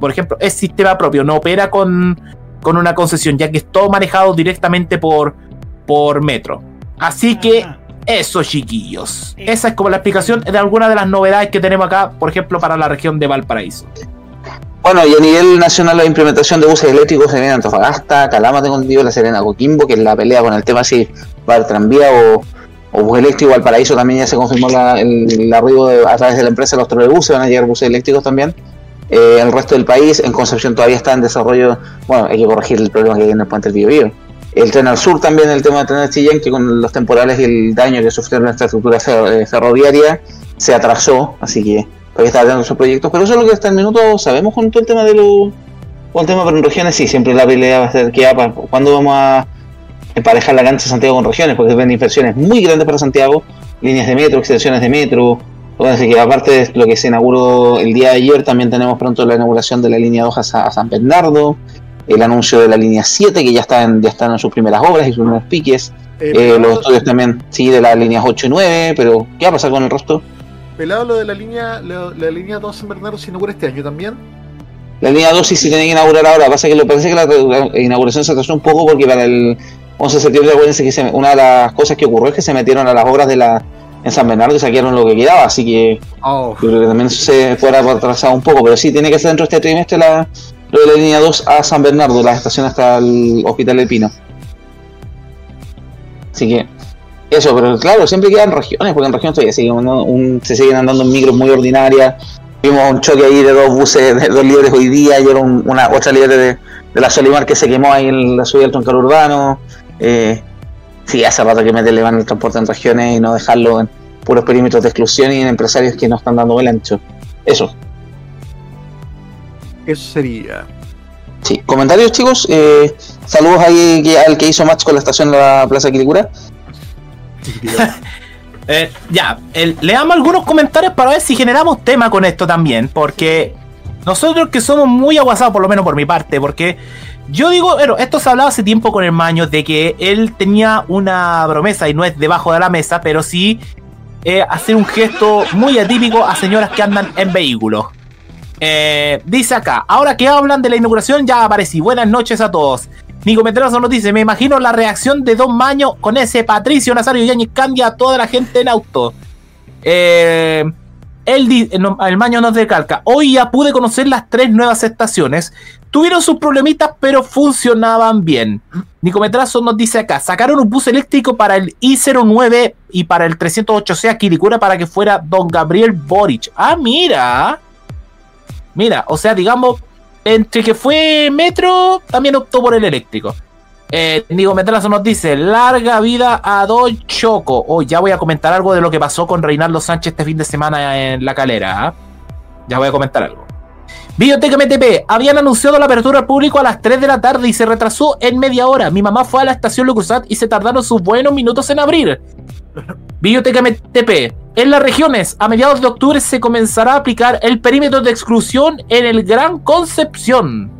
Por ejemplo, es sistema propio. No opera con, con una concesión, ya que es todo manejado directamente por, por metro. Así que eso, chiquillos. Esa es como la explicación de algunas de las novedades que tenemos acá, por ejemplo, para la región de Valparaíso. Bueno, y a nivel nacional la implementación de buses eléctricos se viene en Antofagasta, Calama, tengo entendido, La Serena, Coquimbo, que es la pelea con el tema si va el tranvía o, o bus eléctrico. Valparaíso también ya se confirmó la- el, el arribo de- a través de la empresa de los trolebuses, van a llegar buses eléctricos también. Eh, el resto del país, en Concepción todavía está en desarrollo, bueno, hay que corregir el problema que hay en el puente del Biobío. El tren al sur también, el tema del tren de Chillán, que con los temporales y el daño que sufrió nuestra estructura fer- eh, ferroviaria, se atrasó, así que todavía está dando sus proyectos, pero eso es lo que hasta el minuto sabemos con todo el tema de los con el tema pero en regiones sí, siempre la pelea va a ser que pa- cuándo vamos a emparejar la cancha de Santiago con regiones, porque ven inversiones muy grandes para Santiago, líneas de metro, extensiones de metro, así que aparte de lo que se inauguró el día de ayer, también tenemos pronto la inauguración de la línea 2 a, a San Bernardo, el anuncio de la línea 7, que ya están, ya están en sus primeras obras y sus primeros piques, Eh, eh, los estudios también, sí, de las líneas 8 y 9, pero ¿qué va a pasar con el resto? Pelado lo de la línea, lo- la línea 2 San Bernardo se inaugura este año también. La línea 2 sí se tiene que inaugurar ahora. Pasa que lo parece que la, la inauguración se atrasó un poco porque para el 11 de septiembre, acuérdense que se- una de las cosas que ocurrió es que se metieron a las obras de la en San Bernardo y saquearon lo que quedaba. Así que Oh. yo creo que también se fuera atrasado un poco. Pero sí, tiene que ser dentro de este trimestre la, de la línea 2 a San Bernardo, la estación hasta el Hospital del Pino. Así que, eso, pero claro, siempre quedan regiones, porque en regiones se siguen andando en micros muy ordinarias. Vimos un choque ahí de dos buses, de dos líderes hoy día, y un- una otra de, de la Solimar que se quemó ahí en la subida del troncal urbano. Eh, sí, hace rato que meterle van el transporte en regiones y no dejarlo en puros perímetros de exclusión y en empresarios que no están dando el ancho. Eso. Eso sería. Sí, comentarios chicos, eh, saludos ahí al que hizo match con la estación de la Plaza Quilicura. Eh, ya, el- leamos algunos comentarios para ver si generamos tema con esto también, porque nosotros que somos muy aguasados, por lo menos por mi parte, porque yo digo, bueno, esto se hablaba hace tiempo con el Maño de que él tenía una promesa y no es debajo de la mesa, pero sí eh, hacer un gesto muy atípico a señoras que andan en vehículos. Eh, dice acá, ahora que hablan de la inauguración ya aparecí. Buenas noches a todos. Nico Metrazo nos dice, me imagino la reacción de Don Maño con ese Patricio Nazario Yáñez cambia a toda la gente en auto. Eh, di- eh, el Maño nos decalca, hoy ya pude conocer las tres nuevas estaciones. Tuvieron sus problemitas, pero funcionaban bien. Nico Metrazo nos dice acá, sacaron un bus eléctrico para el I-09 y para el 308C a Quilicura para que fuera Don Gabriel Boric. Ah, mira. Mira, o sea, digamos, entre que fue metro, también optó por el eléctrico. Eh, Nico Metrazo nos dice, larga vida a Don Choco. Oh, ya voy a comentar algo de lo que pasó con Reinaldo Sánchez este fin de semana en La Calera. ¿ah? Ya voy a comentar algo. Biblioteca MTP, habían anunciado la apertura al público a las 3 de la tarde y se retrasó en media hora. Mi mamá fue a la estación Lucusat y se tardaron sus buenos minutos en abrir. Biblioteca MTP. En las regiones, a mediados de octubre se comenzará a aplicar el perímetro de exclusión en el Gran Concepción.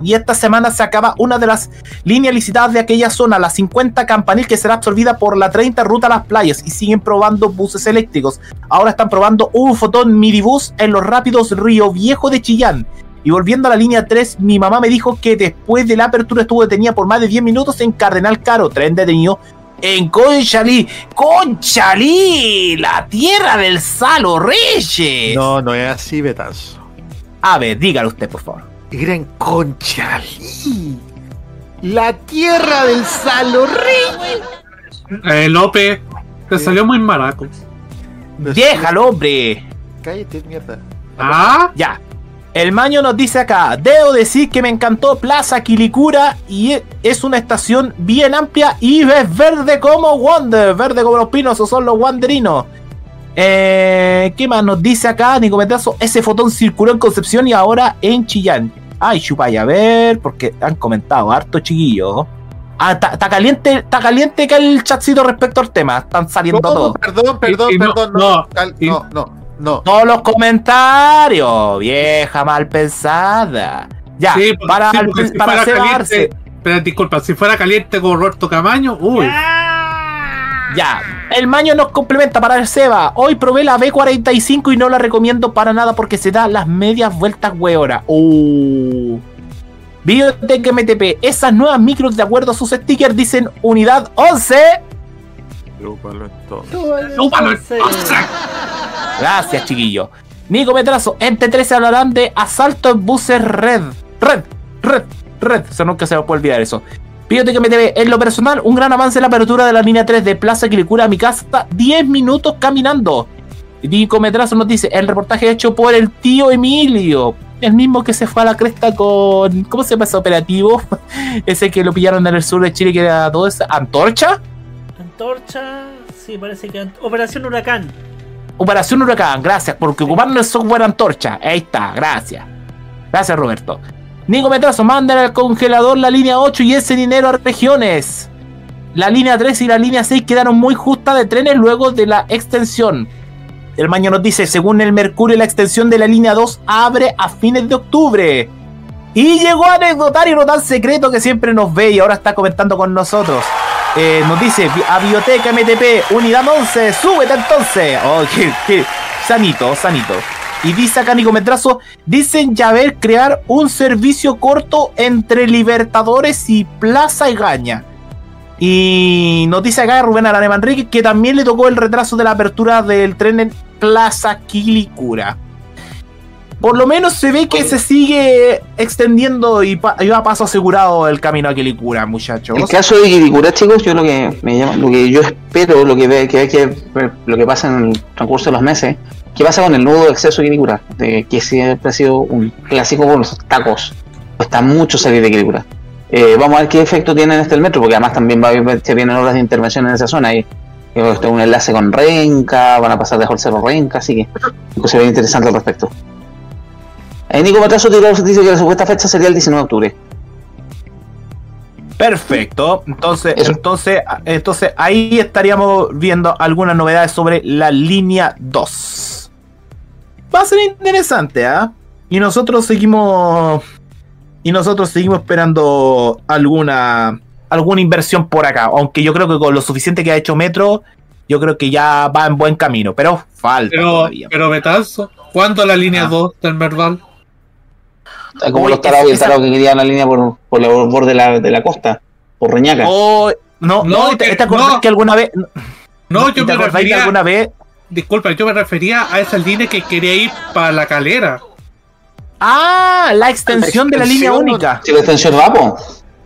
Y esta semana se acaba una de las líneas licitadas de aquella zona, la 50 Campanil, que será absorbida por la 30 Ruta a las Playas. Y siguen probando buses eléctricos. Ahora están probando un fotón midibus en los rápidos Río Viejo de Chillán. Y volviendo a la línea 3, mi mamá me dijo que después de la apertura estuvo detenida por más de 10 minutos en Cardenal Caro, tren detenido en Conchalí. ¡Conchalí! La tierra del Salo Reyes. No, no es así, Betazo. A ver, dígalo usted, por favor. Era en Conchalí. La tierra del Salo Reyes. Eh, López, te salió muy maraco. Déjalo, hombre. Cállate, mierda. Ah, Ya. El Maño nos dice acá, debo decir que me encantó Plaza Quilicura y es una estación bien amplia y es verde como Wonder, verde como los pinos o son los wanderinos. Eh, ¿Qué más nos dice acá, Nico Metrazo? Ese fotón circuló en Concepción y ahora en Chillán. Ay, chupaya, a ver, porque han comentado harto chiquillo. Ah, está caliente, está caliente que el chatcito respecto al tema. Están saliendo No, todos. perdón, perdón, Y- y no- perdón. No, cal- no, no, no. Todos los comentarios, vieja mal pensada. Ya, sí, porque- para, sí, porque si para caliente. Pero disculpa, si fuera caliente con Roberto Camaño, uy. Ya, el maño nos complementa para el Seba. Hoy probé la B45 y no la recomiendo para nada porque se da las medias vueltas hueora. Uh. Biotech MTP, esas nuevas micros de acuerdo a sus stickers dicen unidad 11. Chúpalo entonces. Chúpalo, Entonces, Gracias, chiquillo. Nico Metrazo, en T13 hablarán de asalto en buses red. Red, red, red. O sea, nunca se me puede olvidar eso. Pídete que me debe. En lo personal, un gran avance en la apertura de la línea 3 de Plaza Quilicura a mi casa. 10 minutos caminando. Nico Metrazo nos dice: el reportaje hecho por el tío Emilio. El mismo que se fue a la cresta con. ¿Cómo se llama ese operativo? ese que lo pillaron en el sur de Chile, que era todo eso. ¿Antorcha? Antorcha, sí, parece que. Operación Huracán. Operación Huracán, gracias, porque ocuparon el software Antorcha. Ahí está, gracias. Gracias, Roberto. Nico Metrazo, mandan al congelador la línea 8 y ese dinero a regiones. La línea 3 y la línea 6 quedaron muy justas de trenes luego de la extensión. El maño nos dice, según el Mercurio, la extensión de la línea 2 abre a fines de octubre. Y llegó anecdotario no tan secreto que siempre nos ve y ahora está comentando con nosotros. Eh, nos dice, "Bi- a Biblioteca MTP, unidad 11, súbete entonces. Oh, sanito, sanito. Y dice acá Nico Metrazo, dicen ya ver crear un servicio corto entre Libertadores y Plaza Egaña. Y nos dice acá Rubén Arane Manrique que también le tocó el retraso de la apertura del tren en Plaza Quilicura. Por lo menos se ve que se sigue extendiendo y, va a paso asegurado el camino a Quilicura, muchachos. El caso de Quiricura, chicos, yo lo que me llama, lo que yo espero, lo que ve, que que lo que pasa en el transcurso de los meses, ¿qué pasa con el nudo de acceso a Quiricura? De que siempre ha sido un clásico con los tacos. Cuesta mucho salir de Quiricura. Eh, vamos a ver qué efecto tiene en este el metro, porque además también va a haber, se vienen horas de intervención en esa zona. Y eh, está un enlace con Renca, van a pasar de Cerro Renca, así que se ve interesante al respecto. Eh, Nico Matazo tiró- dice que la supuesta fecha sería el 19 de octubre. Perfecto. Entonces, entonces, entonces ahí estaríamos viendo algunas novedades sobre la línea 2. Va a ser interesante, ¿ah? Y nosotros seguimos. Y nosotros seguimos esperando alguna. alguna inversión por acá. Aunque yo creo que con lo suficiente que ha hecho Metro, yo creo que ya va en buen camino. Pero falta. Pero, todavía. pero Betanzo, ¿cuándo la línea 2 del Merval? Como los tarados y el esa- tarado que querían la línea por, por la borde de la, de la costa, por Reñaca. Oh, no, no, ¿te, te acordás que alguna vez. No, ¿y yo te me que refería. alguna vez Disculpa, yo me refería a esa línea que quería ir para la calera. Ah, la extensión de la línea única. Si la extensión va, po.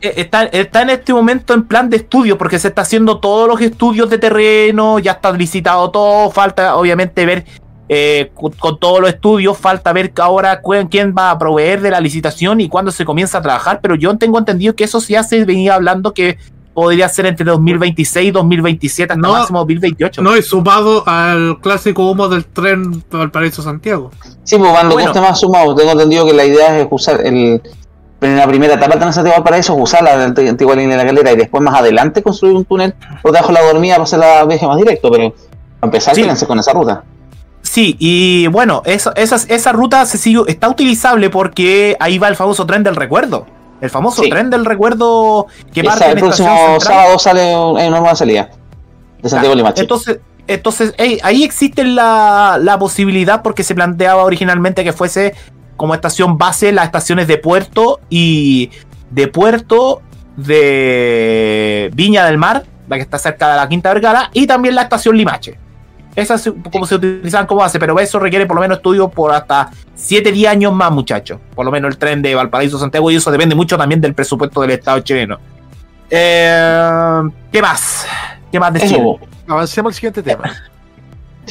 Eh, Está, está en este momento en plan de estudio porque se está haciendo todos los estudios de terreno, ya está licitado todo, falta obviamente ver eh, con, con todos los estudios, falta ver que ahora quién va a proveer de la licitación y cuándo se comienza a trabajar, pero yo tengo entendido que eso ya se venía hablando que podría ser entre 2026 y 2027 hasta No, máximo 2028. No, y sumado al clásico humo del tren Valparaíso Santiago. Sí, pues los Bueno. dos temas sumados. Tengo entendido que la idea es usar el. En la primera etapa de Santiago para eso, usar la ant- antigua línea de la calera y después más adelante construir un túnel por debajo de la dormida para hacer la viaje más directo. Pero para empezar, Sí. con esa ruta. Sí, y bueno, esa, esa, esa ruta se sigue, está utilizable porque ahí va el famoso tren del recuerdo. El famoso Sí. tren del recuerdo que parte el próximo sábado sale un- en una nueva salida de Santiago Limache. Entonces, entonces ey, ahí existe la, la posibilidad porque se planteaba originalmente que fuese como estación base las estaciones de Puerto y de Puerto de Viña del Mar, la que está cerca de la Quinta Vergara, y también la estación Limache. Esas se- como se utilizan como base, pero eso requiere por lo menos estudios por hasta 7-10 años más, muchachos. Por lo menos el tren de Valparaíso Santiago, y eso depende mucho también del presupuesto del Estado chileno. Eh, ¿Qué más? ¿Qué más decir? Avancemos al siguiente tema.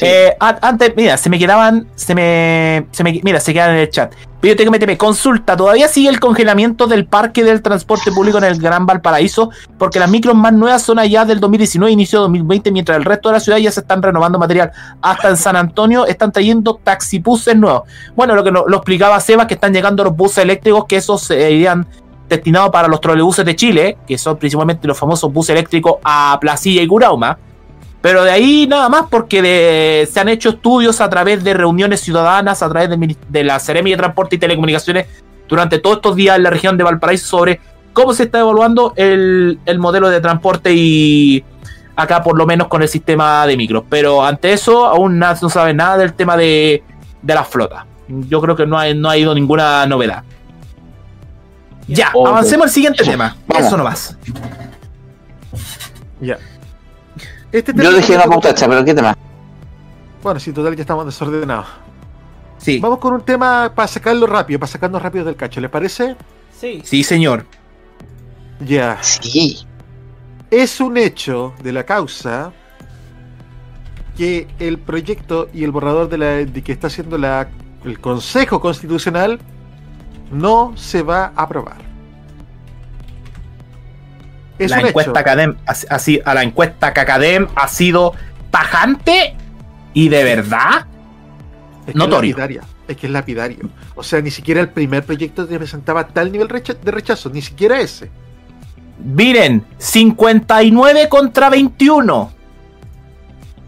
Eh, antes, mira, se me quedaban, se me, se me, mira, se quedan en el chat. Pero yo meterme, consulta, todavía sigue el congelamiento del parque del transporte público en el Gran Valparaíso, porque las micros más nuevas son allá del 2019, inicio de 2020, mientras el resto de la ciudad ya se están renovando material. Hasta en San Antonio están trayendo taxibuses nuevos. Bueno, lo que no- lo explicaba Seba, que están llegando los buses eléctricos, que esos se irían destinados para los trolebuses de Chile, que son principalmente los famosos buses eléctricos a Placilla y Curauma. Pero de ahí nada más porque de- se han hecho estudios a través de reuniones ciudadanas, a través de la Seremi de Transporte y Telecomunicaciones durante todos estos días en la región de Valparaíso sobre cómo se está evaluando el, el modelo de transporte y acá por lo menos con el sistema de micros. Pero ante eso aún na- no sabe nada del tema de, de la flota. Yo creo que no ha, no ha ido ninguna novedad. Ya, avancemos al siguiente tema. Vamos. Eso nomás. Ya. Este Yo dejé una pauta hecha, pero ¿qué tema? Bueno, sí, total, ya estamos desordenados. Sí. Vamos con un tema para sacarlo rápido, para sacarnos rápido del cacho, ¿les parece? Sí. Sí, señor. Ya. Sí. Es un hecho de la causa que el proyecto y el borrador de, la, de que está haciendo la, el Consejo Constitucional no se va a aprobar. Es la encuesta. Academ, así- a la encuesta Cacadem ha sido tajante y de verdad Es que notorio. Es lapidaria, es que es lapidario. O sea, ni siquiera el primer proyecto te presentaba tal nivel de rechazo, ni siquiera ese. Miren, 59 contra 21.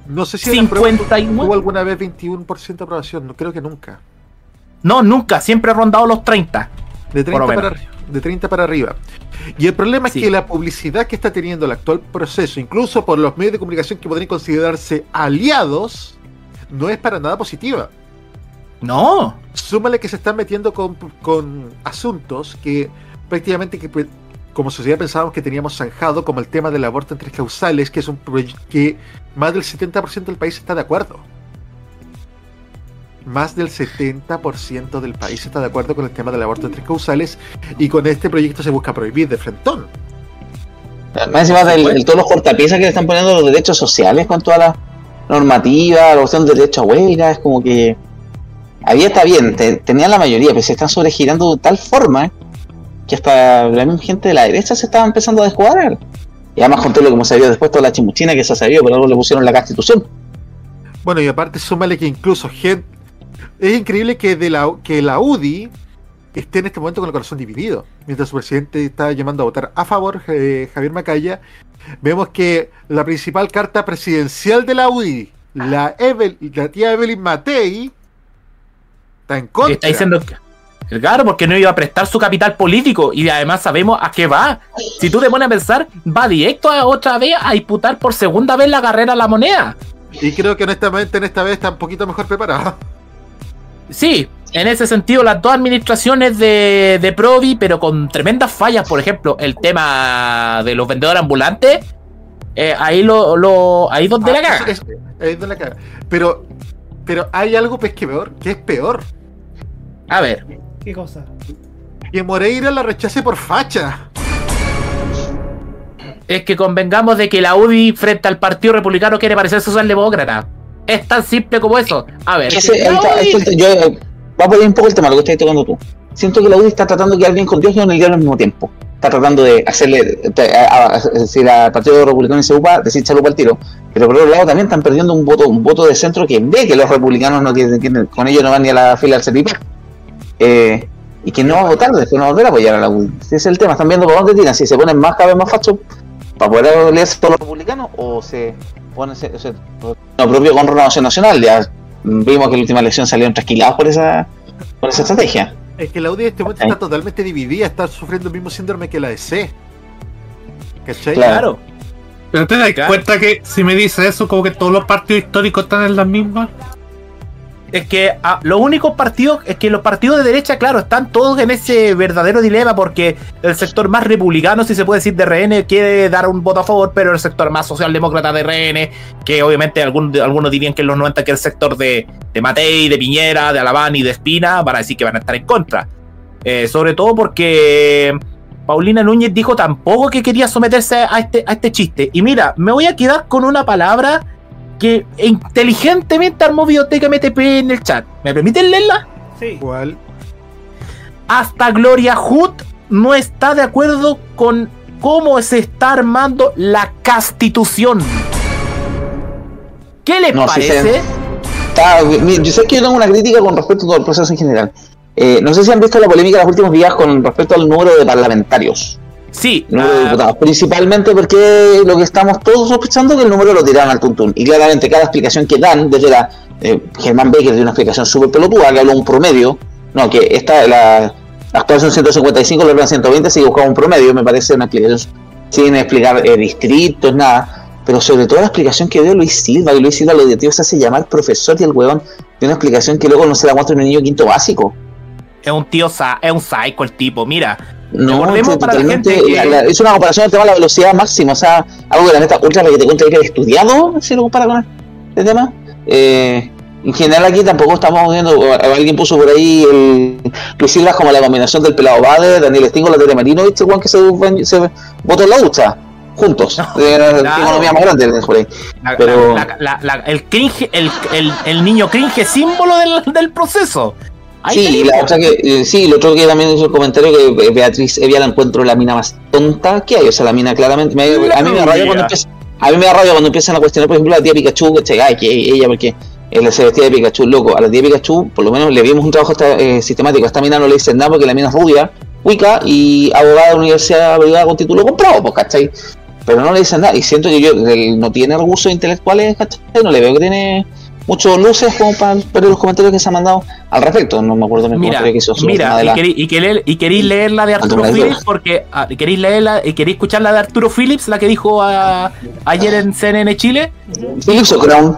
No sé si en la prueba 59. tuvo alguna vez 21% de aprobación, no creo que nunca. No, nunca, siempre he rondado los 30. De 30, Por lo para, menos. De 30 para arriba. Y el problema Sí. es que la publicidad que está teniendo el actual proceso, incluso por los medios de comunicación que podrían considerarse aliados, no es para nada positiva. No. Súmale que se están metiendo con, con asuntos que prácticamente que pues, como sociedad pensábamos que teníamos zanjado, como el tema del aborto en tres causales, que es un proyecto que más del 70% del país está de acuerdo. Más del 70% del país está de acuerdo con el tema del aborto de tres causales y con este proyecto se busca prohibir de frentón. Más encima del, el- todos los cortapiezas que le están poniendo los derechos sociales con toda la normativa, la cuestión del derecho a huelga, es como que había está bien, te- tenían la mayoría, pero se están sobregirando de tal forma que hasta la misma gente de la derecha se estaba empezando a descuadrar. Y además con todo lo que hemos sabido después, toda la chimuchina que se ha sabido, pero algo le pusieron la constitución. Bueno, y aparte súmale que incluso gente... Es increíble que, de la, que la UDI esté en este momento con el corazón dividido. Mientras su presidente está llamando a votar a favor, eh, Javier Macaya, vemos que la principal carta presidencial de la UDI, la, Evel- la tía Evelyn Matei, está en contra. Está diciendo que. Claro, porque no iba a prestar su capital político y además sabemos a qué va. Si tú te pones a pensar, va directo a otra vez a disputar por segunda vez la carrera a la moneda. Y creo que honestamente en esta vez está un poquito mejor preparada. Sí, en ese sentido, las dos administraciones de, de Provi, pero con tremendas fallas, por ejemplo, el tema de los vendedores ambulantes, eh, ahí lo, lo ahí donde la Ah, caga. es- es- ahí es donde la caga. Pero, pero hay algo pues, que peor, que es peor. A ver. ¿Qué cosa? Que Moreira la rechace por facha. Es que convengamos de que la UDI frente al Partido Republicano quiere parecer socialdemócrata. Es tan simple como eso. A ver. Ese- la está- el- yo, eh, va por ahí un poco el tema, lo que estás tocando tú. Siento que la UDI está tratando de quedar bien con Dios y con el diablo al mismo tiempo. Está tratando de hacerle, de- a- a- a- decir al Partido Republicano se upa, decir chalupa al tiro. Pero por otro lado también están perdiendo un voto, un voto de centro que ve que los republicanos no tienen, con ellos no van ni a la fila del CEPIP. Eh, y que no va a votar, después no va a volver a apoyar a la UDI. Ese es el tema, están viendo por dónde tiran, si se ponen más cada vez más fachos para poder aliarse todos los republicanos o se ponen se, se- lo propio con Renovación Nacional. Ya vimos que la última elección salieron trasquilados por esa, por esa estrategia. Es que la UDI en este momento está totalmente dividida, está sufriendo el mismo síndrome que la DC. ¿Cachai? Claro. Pero te das Claro. cuenta que si me dices eso, como que todos los partidos históricos están en las mismas. Es que ah, los únicos partidos, es que los partidos de derecha, claro, están todos en ese verdadero dilema porque el sector más republicano, si se puede decir, de RN, quiere dar un voto a favor, pero el sector más socialdemócrata de RN, que obviamente algún- algunos dirían que en los 90 que el sector de, de Matei, de Piñera, de Alabán y de Espina, van a decir que van a estar en contra. Eh, sobre todo porque Paulina Núñez dijo tampoco que quería someterse a este, a este chiste. Y mira, me voy a quedar con una palabra que inteligentemente armó Biblioteca MTP en el chat. ¿Me permiten leerla? Sí. ¿Cuál? Hasta Gloria Hood no está de acuerdo con cómo se está armando la constitución. ¿Qué les No, sí, parece? Está- yo sé que yo tengo una crítica con respecto a todo el proceso en general. Eh, no sé si han visto la polémica de los últimos días con respecto al número de parlamentarios. Sí. El número de diputados. Principalmente porque lo que estamos todos sospechando es que el número lo tiraron al tuntún. Y claramente cada explicación que dan, desde la eh, Germán Becker dio una explicación súper pelotuda, que habló un promedio. No, que esta, la actual son 155, la otra 120, si buscaba un promedio, me parece una explicación sin explicar eh, distritos, nada. Pero sobre todo la explicación que dio Luis Silva, que Luis Silva lo de tío se hace llamar profesor y el huevón dio una explicación que luego no se la muestra en un niño quinto básico. Es un tío, sa- es un psycho el tipo, mira. No, para la totalmente. gente que- la- la- es una comparación del tema de la velocidad máxima, o sea, algo que la neta ultra que te cuenta que estudiado, si lo compara con este tema. Eh, en general aquí tampoco estamos viendo, alguien puso por ahí el Luis Silva como la combinación del pelado Bade, Daniel Stingo, la Tere Marino, y Juan que se, se votó en la ducha, juntos. de la claro. economía más grande por ahí. La- Pero- la- la- la- el cringe, el, el, el niño cringe símbolo del, del proceso. Sí, y la otra que, eh, sí, lo otro que también hizo el comentario que eh, Beatriz Evia la encuentro la mina más tonta que hay, o sea, la mina claramente, me- a mí me rabia cuando empieza, a mí me da rabia cuando empiezan a cuestionar, por ejemplo, a la tía Pikachu, que ay, que ella, porque él se vestía de Pikachu, loco, a la tía Pikachu, por lo menos le vimos un trabajo esta- eh, sistemático, a esta mina no le dicen nada porque la mina es rubia, Wicca y abogada de la universidad privada con título comprado, pues, ¿cachai? Pero no le dicen nada, y siento que yo, él no tiene recursos intelectuales, ¿cachai? No le veo que tiene muchos luces como para ver los comentarios que se han mandado al respecto, no me acuerdo el Mira, comentario que hizo mira, y, la- querí- y, querí- y queréis leer la de Arturo Phillips porque ah, y queréis leerla y queréis escuchar la de Arturo Phillips, la que dijo ah, ayer en CNN Chile. Phillips o Crown.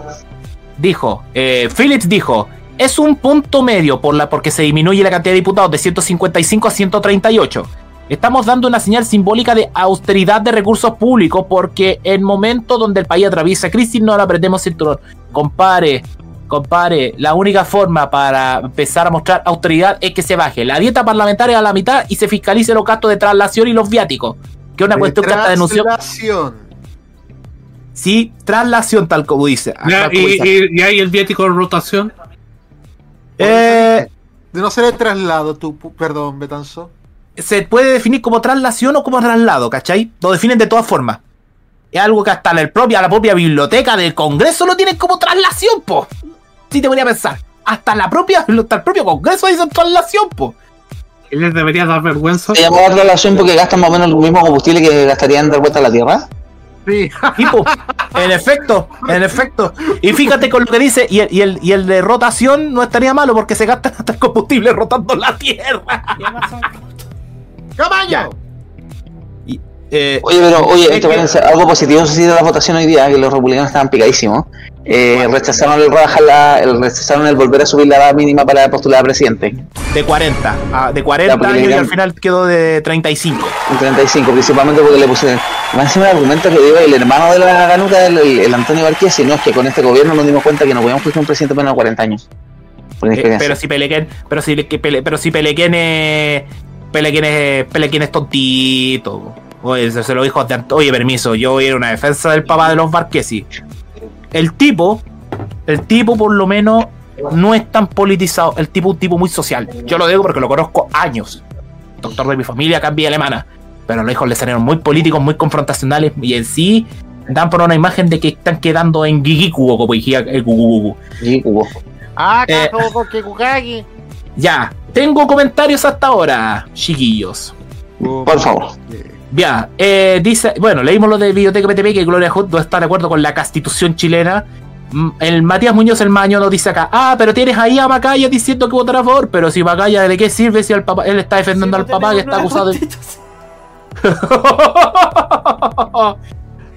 Dijo, eh, Phillips dijo, es un punto medio por la porque se disminuye la cantidad de diputados de 155 a 138. Estamos dando una señal simbólica de austeridad de recursos públicos porque en momentos donde el país atraviesa crisis no la apretemos cinturón. Compare, compadre, la única forma para empezar a mostrar autoridad es que se baje la dieta parlamentaria a la mitad y se fiscalice los gastos de traslación y los viáticos. Que es una cuestión que hasta denunció. Traslación. Sí, traslación, tal como dice. Ya, tal como y, dice. y- y hay el viático de rotación. Eh, De no ser el traslado, tú, pu- perdón, Betanzo. Se puede definir como traslación o como traslado, ¿cachai? Lo definen de todas formas. Es algo que hasta la propia, la propia biblioteca del Congreso lo tienen como traslación, po. Si te voy a pensar. Hasta la propia, hasta el propio Congreso dice traslación, po. Les debería dar vergüenza. Se llama relación porque gastan más o menos el mismo combustible que gastarían dar vuelta a la Tierra. Sí. Tipo, en efecto, en efecto. Y fíjate con lo que dice, y el, y el, y el de rotación no estaría malo porque se gasta hasta el combustible rotando la Tierra. ¡Caballo! Eh, Oye, pero, oye, es que- algo positivo sucedió la votación hoy día, que los republicanos estaban picadísimos. Eh, rechazaron el la, el, rechazaron el volver a subir la edad mínima para postular a presidente. De 40, ah, de 40 Ya, porque años y al final quedó de 35. En 35, principalmente porque le pusieron. Más encima el argumento que dio el hermano de la ganuta, el, el, el Antonio Barquiesi, no es que con este gobierno nos dimos cuenta que no podíamos cuestionar un presidente menos de 40 años. Por Eh, pero si Pelequén, pero si que Pele- pero si Pelequén es Pelequén es es tontito. Oye, se, se lo dijo de Oye, permiso, yo voy a ir a una defensa del papá de los Barquesi. El tipo, el tipo por lo menos no es tan politizado, el tipo es un tipo muy social. Yo lo digo porque lo conozco años. Doctor de mi familia, Villa Alemana. Pero los hijos le salieron muy políticos, muy confrontacionales y en sí dan por una imagen de que están quedando en Gigikubo, como dijía el Gugugugu. Gigikubo. Ah, Eh, cajo, que Kukagi. Ya, tengo comentarios hasta ahora, chiquillos. Por favor. Ya, eh, dice, bueno, leímos lo de Biblioteca PTP que Gloria Hood no está de acuerdo con la constitución chilena. El Matías Muñoz el Maño nos dice acá, ah, pero tienes ahí a Macaya diciendo que votará a favor, pero si Macaya, ¿de qué sirve si el papá, él está defendiendo al papá que está acusado de...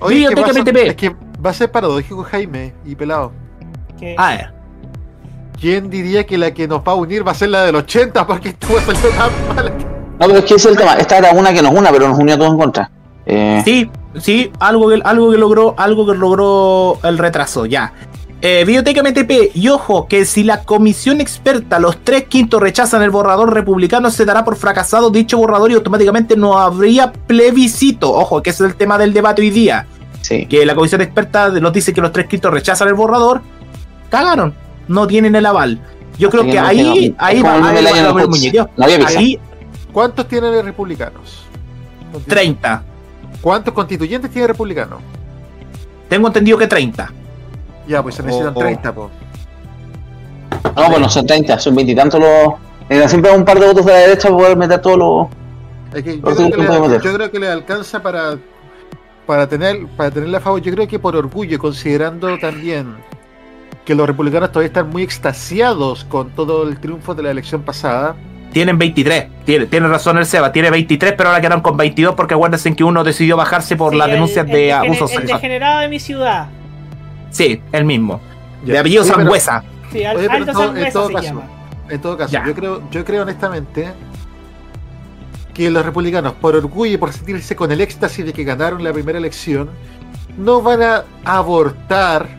Oye, es que, va a Biblioteca PTP. es que va a ser paradójico, Jaime y Pelado. A ver, ¿Quién diría que la que nos va a unir va a ser la del 80? Porque esto va a salir tan mala. No, pero es que ese es el tema. Esta era una que nos una, pero nos unió a todos en contra. Eh, Sí, sí, algo que, algo que logró, algo que logró el retraso, ya. Eh, Biblioteca MTP, y ojo, que si la comisión experta, los tres quintos rechazan el borrador republicano, se dará por fracasado dicho borrador y automáticamente no habría plebiscito. Ojo, que ese es el tema del debate hoy día. Sí. Que la comisión experta nos dice que los tres quintos rechazan el borrador, cagaron, no tienen el aval. Yo creo que ahí, ahí va a haber muñequeo. ¿Cuántos tienen los republicanos? 30. ¿Cuántos constituyentes tiene republicano? Tengo entendido que 30. Ya, pues se necesitan Oh, oh. 30, po. No, pues no son 30, son 20 y tantos los. Era siempre un par de votos de la derecha para poder meter todos los. Es que yo, Los creo que le, meter. yo creo que le alcanza para para tener para tenerla a favor. Yo creo que por orgullo, considerando también que los republicanos todavía están muy extasiados con todo el triunfo de la elección pasada. Tienen 23. Tiene, tiene razón el Seba, tiene 23, pero ahora quedaron con 22 porque acuérdense que uno decidió bajarse por Sí, las el- denuncias el de abuso El sexual. degenerado de mi ciudad. Sí, el mismo. Ya. De apellido Oye, pero- Sangüesa. Sí, Al- Oye, pero en todo, en Sangüesa todo se caso, llama. en todo caso, Ya. yo creo, yo creo honestamente que los republicanos, por orgullo y por sentirse con el éxtasis de que ganaron la primera elección, no van a abortar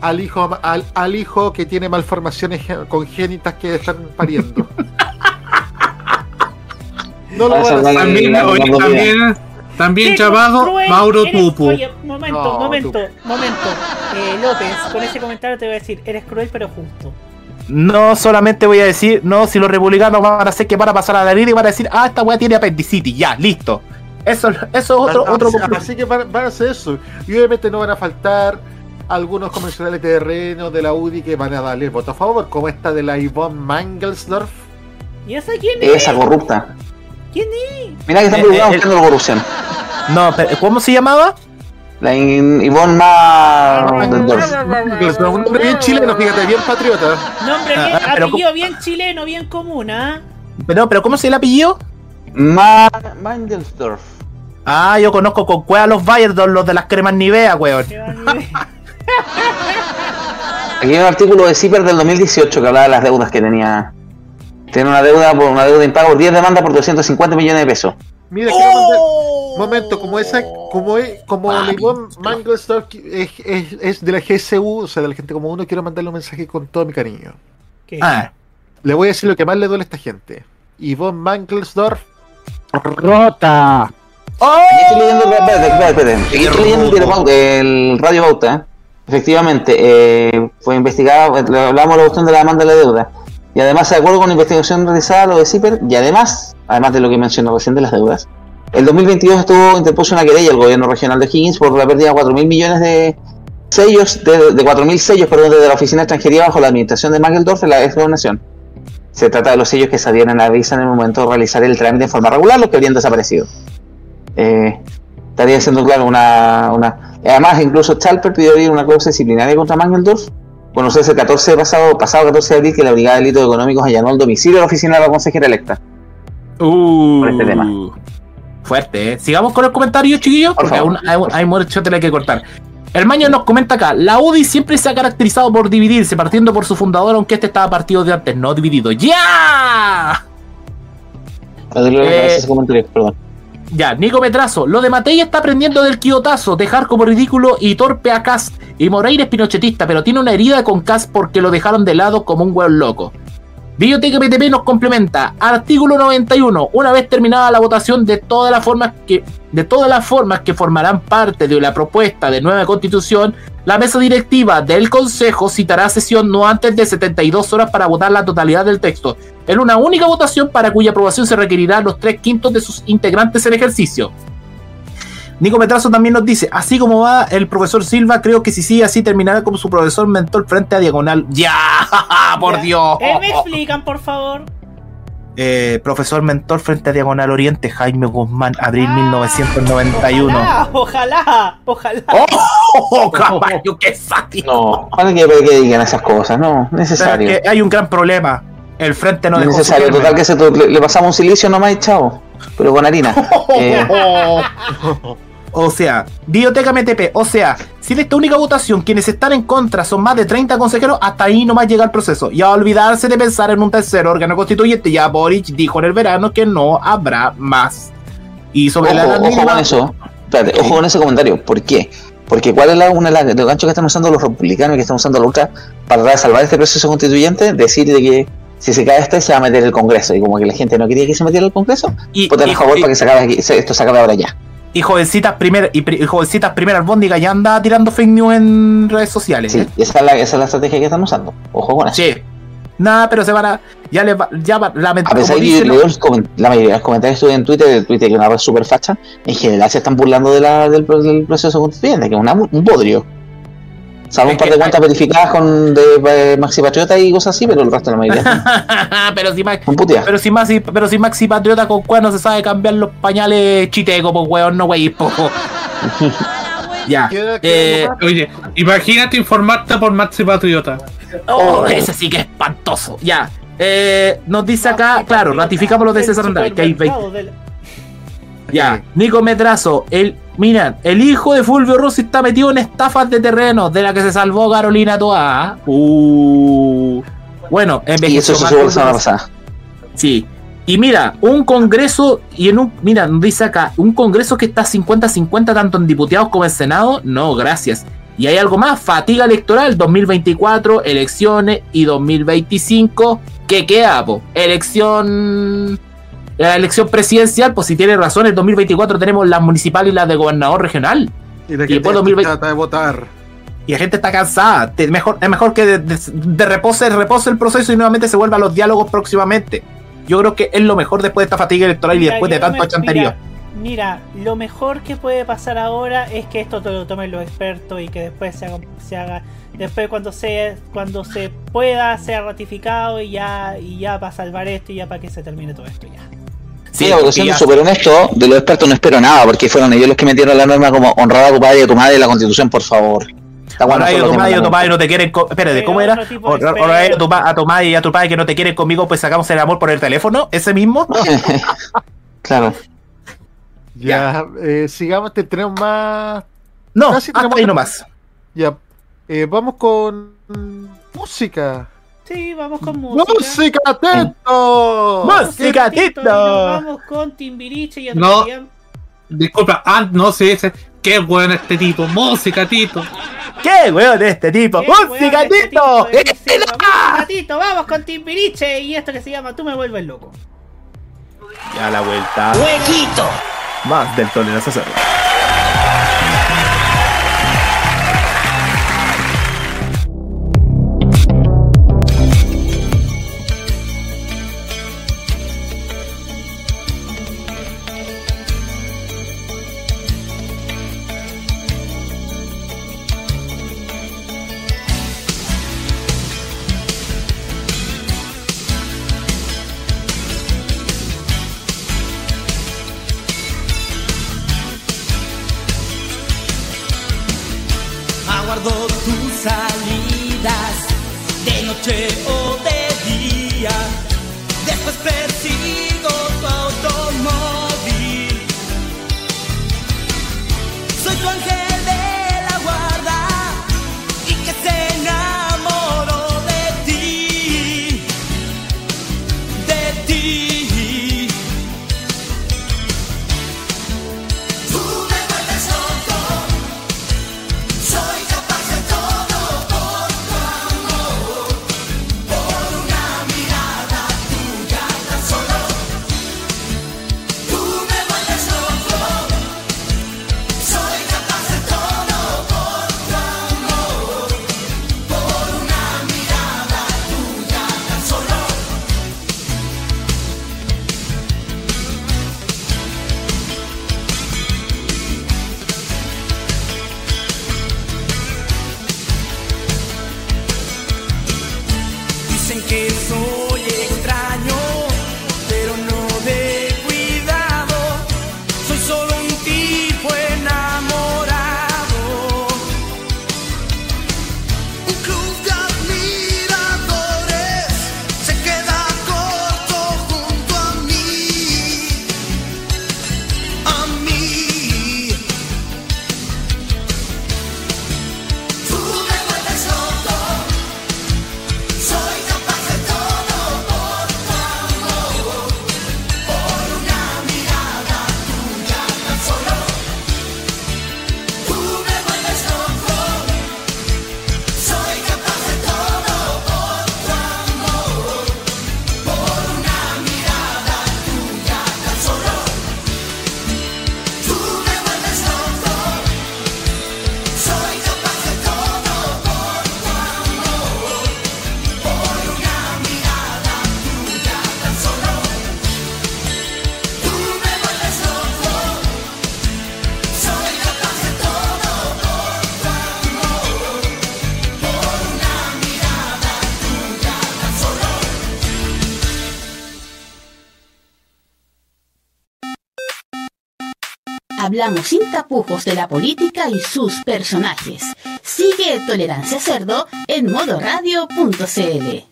al hijo al, al hijo que tiene malformaciones congénitas que están pariendo. No lo Ah, van a. También, oye, también, también cruel Mauro eres- Tupu. Oye, momento, No, momento, momento. Eh, López, con ese comentario te voy a decir, eres cruel pero justo. No solamente voy a decir, no, si los republicanos van a hacer que van a pasar a la y van a decir, ah, esta weá tiene apendicitis, ya, listo. Eso, eso es otro, otro así, así que van, van a hacer eso. Y obviamente no van a faltar algunos convencionales de terreno de la UDI que van a darle el voto a favor, como esta de la Yvonne Mangelsdorf. ¿Y esa quién es? Esa corrupta. ¿Quién es? Mira que están Eh, preocupados eh, buscando la corrupción. No, pero, ¿cómo se llamaba? La Ivonne Ma. Mangelsdorf, un nombre bien chileno, fíjate, bien patriota. Nombre Ah, bien, ah, pero apellido bien chileno, bien común, ¿ah? Pero, pero ¿cómo se el apellido? Ma. Mangelsdorf. Ah, yo conozco con cueva los Bayern, los de las cremas Nivea, weón. Que Aquí hay un artículo de CIPER del 2018 que hablaba de las deudas que tenía. Tiene una deuda por una deuda de impago por 10 demandas por 250 millones de pesos. Mira, quiero mandar, Momento, como esa, como es, como Leibon Mangelsdorf es, es, es de la GSU, o sea, de la gente como uno, quiero mandarle un mensaje con todo mi cariño. ¿Qué? Ah, Le voy a decir lo que más le duele a esta gente. Yvonne Mangelsdorf rota. Aquí estoy leyendo, espérate, espérate, espérate. Aquí estoy leyendo el, Radio Bauta. Efectivamente, eh, fue investigada, hablamos de la cuestión de la demanda de la deuda. Y además, de acuerdo con la investigación realizada, lo de CIPER, y además, además de lo que mencionó recién de las deudas, el 2022 estuvo interpuso una querella al gobierno regional de Higgins por la pérdida de 4.000 millones de sellos, de, de 4.000 sellos, perdón, desde la oficina de extranjería bajo la administración de Mangeldorf en la ex gobernación. Se trata de los sellos que salían en la visa en el momento de realizar el trámite en forma regular, los que habrían desaparecido. Eh, estaría siendo claro una, una. Además, incluso Chalper pidió abrir una causa disciplinaria contra Mangeldorf. Conocerse el 14 de pasado, pasado 14 de abril que la Brigada de Delitos Económicos allanó el domicilio de la oficina de la consejera electa. Uh, Por este tema. Fuerte, ¿eh? Sigamos con los comentarios, chiquillos, Por porque favor. aún hay, hay mucho tela que cortar. El Maño nos comenta acá, la UDI siempre se ha caracterizado por dividirse, partiendo por su fundador, aunque este estaba partido de antes, no dividido. ¡Ya! Eh, Ese comentario, perdón. Ya, Nico Metrazo, lo de Matei está aprendiendo del quiotazo, dejar como ridículo y torpe a Cast. Y Moreira es pinochetista, pero tiene una herida con Cast porque lo dejaron de lado como un hueón loco. Biblioteca PTP nos complementa. Artículo 91. Una vez terminada la votación de todas las formas que de todas las formas que formarán parte de la propuesta de nueva constitución, la mesa directiva del Consejo citará sesión no antes de 72 horas para votar la totalidad del texto, en una única votación para cuya aprobación se requerirá los tres quintos de sus integrantes en ejercicio. Nico Metrazo también nos dice, así como va el profesor Silva, creo que si sigue así terminará como su profesor mentor frente a Diagonal. ¡Ya! ¡Por Dios! Eh, ¿Me explican, por favor? Eh, profesor mentor frente a Diagonal Oriente, Jaime Guzmán, abril 1991. Ojalá, ojalá, ojalá. ¡Oh, caballo, qué sádico! No, ojalá que, que digan esas cosas, no, Pero es necesario. que hay un gran problema. El frente no No es necesario, total que se, le, le pasamos un silicio nomás y chao. Pero con harina. Eh, O sea, Biblioteca MTP, o sea, si en esta única votación quienes están en contra son más de 30 consejeros, hasta ahí nomás llega el proceso. Y a olvidarse de pensar en un tercer órgano constituyente, ya Boric dijo en el verano que no habrá más. Y sobre la ojo, edad ojo con eso. Espérate, ojo con ese comentario. ¿Por qué? Porque cuál es la, una de los ganchos que están usando los republicanos y que están usando los ultras para salvar este proceso constituyente, decir de que si se cae este se va a meter el Congreso. Y como que la gente no quería que se metiera el Congreso, Y- voten a favor para que se acabe aquí- se- esto se acabe ahora ya. Y jovencitas primer, y, pri- y jovencitas primer albóndiga ya anda tirando fake news en redes sociales. Sí, ¿eh? esa es, la, esa es la estrategia que están usando. Ojo con eso. Sí. Nada, pero se van a. Ya les va. Ya va, A lament- pesar de que yo la mayoría de los comentarios que estuve en Twitter, de Twitter que es una red super facha, en general se están burlando de la, del, del proceso constituyente, que es una- un bodrio. Salvo un par de cuentas verificadas con de, eh, Maxi Patriota y cosas así, pero el resto de la mayoría pero si Max, pero si Maxi, pero si Maxi Patriota con cuernos se sabe cambiar los pañales chiteco, pues weón, no wey, po. ya. Eh. Oye, imagínate informarte por Maxi Patriota. oh, ese sí que es espantoso. Ya. Eh, nos dice acá, claro, ratificamos lo de César Andrade, que hay 20. supermercado del- Ya, Nico Metrazo, el, miran, el hijo de Fulvio Rossi está metido en estafas de terrenos de la que se salvó Carolina Toa. Uh. Bueno, Y envejeció eso se la semana pasada. Sí. Y mira, un congreso, y en un, mira, dice acá, un congreso que está 50-50 tanto en diputados como en Senado, no, gracias. Y hay algo más, fatiga electoral, 2024, elecciones y 2025, ¿qué queda, po? Elección, la elección presidencial, pues si tiene razón, en 2024 tenemos las municipales y las de gobernador regional. Y la y gente después ya 2020 trata de votar. Y la gente está cansada. Te- mejor, es mejor que de, de- de repose, repose el proceso y nuevamente se vuelva a los diálogos próximamente. Yo creo que es lo mejor después de esta fatiga electoral y después de tanto me- chanterío. Mira, lo mejor que puede pasar ahora es que esto te lo tomen los expertos y que después se haga, se haga después cuando se cuando se pueda sea ratificado y ya y ya para salvar esto y ya para que se termine todo esto ya. Sí, Sí, porque siendo súper honesto, de los expertos no espero nada, porque fueron ellos los que metieron la norma como honrada a tu padre y a tu madre y la constitución, por favor. Está bueno, Ahora son a tu madre y a tu padre no te quieren. Espérate, ¿cómo era? de pa- a tu madre y a tu padre que no te quieren conmigo, pues sacamos el amor por el teléfono. ¿Ese mismo? claro. Ya, eh, sigamos, te- tenemos más. No, Casi hasta tenemos- ahí nomás. Ya, eh, vamos con música. Sí, vamos con música. ¡Música, atento! Música, Tito, Tito. Vamos con Timbiriche y No. atropellan- disculpa, ah, no se dice, qué bueno este tipo, música, Tito. ¡Qué weón este tipo! ¡Música, este Tito! tipo, buenísimo, música, Tito, vamos con Timbiriche y esto que se llama Tú me vuelves loco. Ya la vuelta. ¡Huequito! Más del tolerancia cerdo. Hablamos sin tapujos de la política y sus personajes. Sigue Tolerancia Cerdo en modoradio.cl.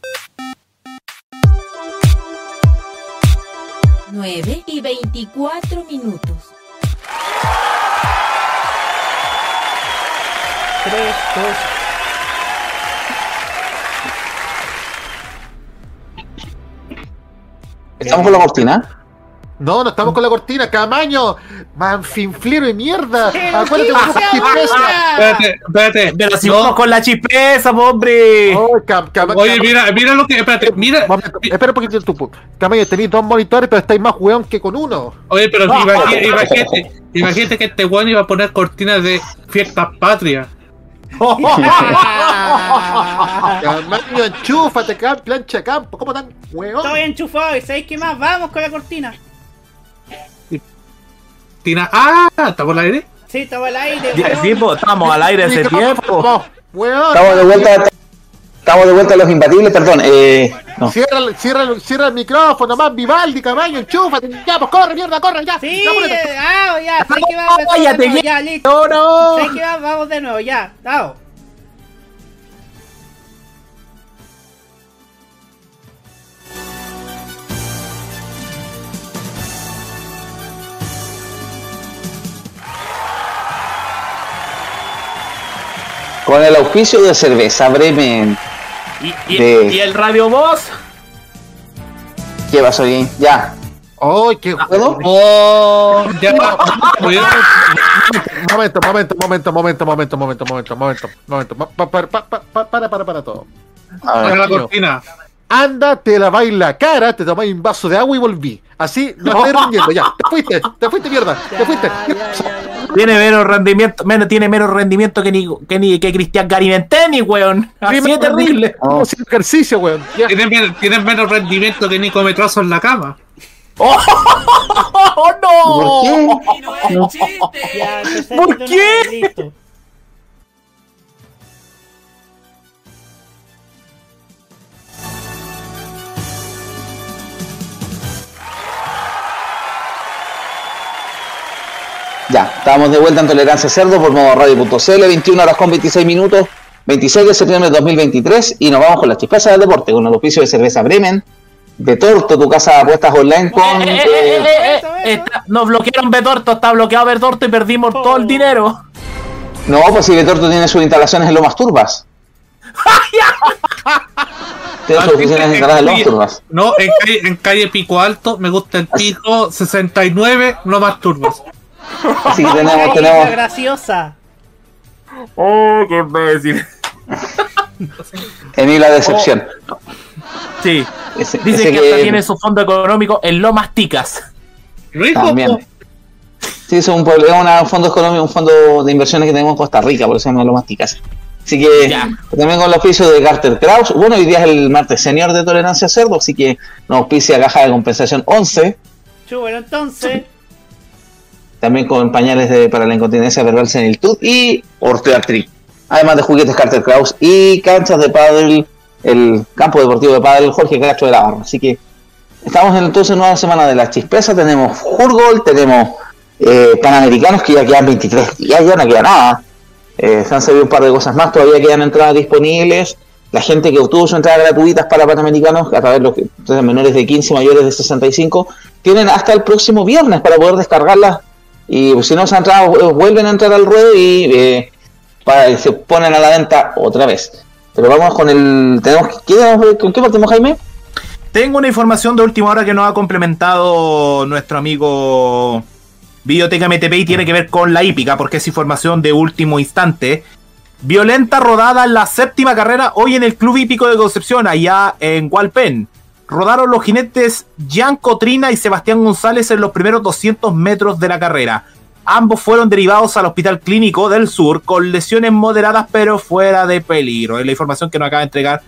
9 y 24 minutos. Tres, dos. ¿Estamos con la cortina? No, no estamos con la cortina, Camaño, manfinflero y mierda. Acuérdate con esa chispeza. Espérate, espérate. Pero si No. vamos con la chispeza, hombre. Oh, Cam- Cam- Oye, mira, mira lo que. Espérate, mira. Momento, espera un poquito tú. Camaño, tenéis dos monitores, pero estáis más weón que con uno. Oye, pero imagínate, imagínate, imagínate que este weón iba a poner cortinas de fiestas patrias. Camaño, enchúfate, plancha de campo. ¿Cómo tan weón? Estoy enchufado y ¿sabéis qué más? Vamos con la cortina. Tina, ah, ¿está por el aire? Sí, estaba al aire. Ya, weón. sí, po, estamos al aire hace tiempo. Weón. Estamos de vuelta. Estamos de vuelta a los imbatibles, perdón. Eh, no. Cierra, el- cierra, cierra el micrófono, más Vivaldi, Camaño, enchúfate. Ya, pues corre, mierda, corre, ya. Sí, Ya, ah, ya. No, Vamos cállate, de nuevo, ya. ya, listo. No, no. ¿Sabéis qué más? Vamos de nuevo, ya, dao. Con el auspicio de cerveza Bremen. ¿Y, y- De- y el radio voz? ¿Qué pasó bien? Ya. ¡Ay, qué ¿Puedo? Oh, ya. Momento, momento, momento, momento, momento, momento, momento, momento, momento. Pa- pa- pa- pa- pa- Para, para, para todo. Para la cortina. Anda, te laváis la cara, te tomáis un vaso de agua y volví. Así no estoy rindiendo, ya. Te fuiste, te fuiste, mierda. Te fuiste. Tiene menos rendimiento, menos, tiene menos rendimiento que ni que, ni, que Cristian Garimenteni, weón. Así es terrible. Oh. Sin ejercicio, weón. Tienen, tienen menos rendimiento que Nico Metrazo en la cama. ¡Oh, no! ¿Por qué? ¿Por qué? Ya, estamos de vuelta en Tolerancia Cerdo por modo radio.cl, 21 horas con 26 minutos, 26 de septiembre de 2023, y nos vamos con las chispezas del deporte, con el oficio de cerveza Bremen, de Torto, tu casa de apuestas online con... Eh, eh, eh, eh, eh, eh, está- nos bloquearon Betorto, está bloqueado Betorto y perdimos todo el dinero. No, pues si de Torto tiene sus instalaciones en Lomas Turbas. tiene sus oficinas instaladas en Lomas Turbas. No, en calle, en calle Pico Alto, me gusta el pico 69, no más turbos. Así que tenemos, Ay, tenemos, graciosa. Oh, qué imbécil. en mí la decepción. Sí. Ese- Dicen ese que hasta tiene su fondo económico en Lomas Ticas. Rico, También. Sí, es un, una- un fondo económico, un fondo de inversiones que tenemos en Costa Rica, por eso se llama Lomas Ticas. Así que Ya. también con el oficio de Carter Kraus. Bueno, hoy día es el martes senior de tolerancia a cerdo, así que nos auspicia caja de compensación 11, Chu, bueno, entonces. También con pañales de, para la incontinencia verbal seniltud y ortoartritis. Además de juguetes Carter Kraus y canchas de pádel, el campo deportivo de pádel Jorge Castro de la Barra. Así que estamos en entonces nueva semana de la chispeza, tenemos Furgol, tenemos eh, Panamericanos que ya quedan 23 días, ya no queda nada. Eh, se han servido un par de cosas más, todavía quedan entradas disponibles. La gente que obtuvo sus entradas gratuitas para Panamericanos, a través de los que- de menores de 15 y mayores de 65, tienen hasta el próximo viernes para poder descargarlas. Y si no se han entrado, eh, vuelven a entrar al ruedo y eh, para, se ponen a la venta otra vez. Pero vamos con el. Tenemos, ¿qué- ¿Con qué partimos, Jaime? Tengo una información de última hora que nos ha complementado nuestro amigo Biblioteca MTP y tiene que ver con la hípica, porque es información de último instante. Violenta rodada en la séptima carrera hoy en el Club Hípico de Concepción, allá en Hualpén. Rodaron los jinetes Jan Cotrina y Sebastián González en los primeros 200 metros de la carrera. Ambos fueron derivados al Hospital Clínico del Sur con lesiones moderadas pero fuera de peligro. Es la información que nos acaba de entregar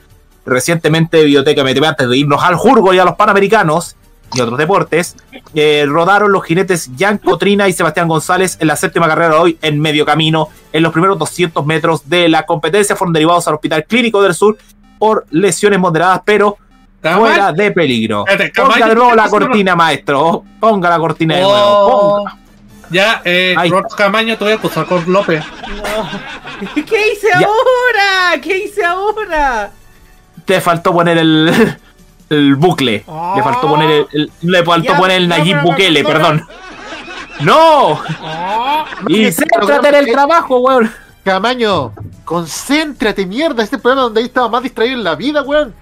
recientemente Biblioteca MTP antes de irnos al Jurgo y a los Panamericanos y otros deportes. eh, rodaron los jinetes Jan Cotrina y Sebastián González en la séptima carrera de hoy en medio camino. En los primeros 200 metros de la competencia fueron derivados al Hospital Clínico del Sur por lesiones moderadas pero fuera de peligro. Espérate, Ponga de nuevo la cortina, maestro. Ponga la cortina de nuevo. Oh. Ponga. Ya, eh, Camaño, te voy a acusar con López. ¿Qué hice Ya. ahora? ¿Qué hice ahora? Te faltó poner el, el bucle. Le faltó poner el, el- le faltó Ya, poner el Nayib Bukele, perdón. ¡No! Y céntrate en el trabajo, weón. Camaño, concéntrate, mierda. Este programa donde ahí estaba más distraído en la vida, weón.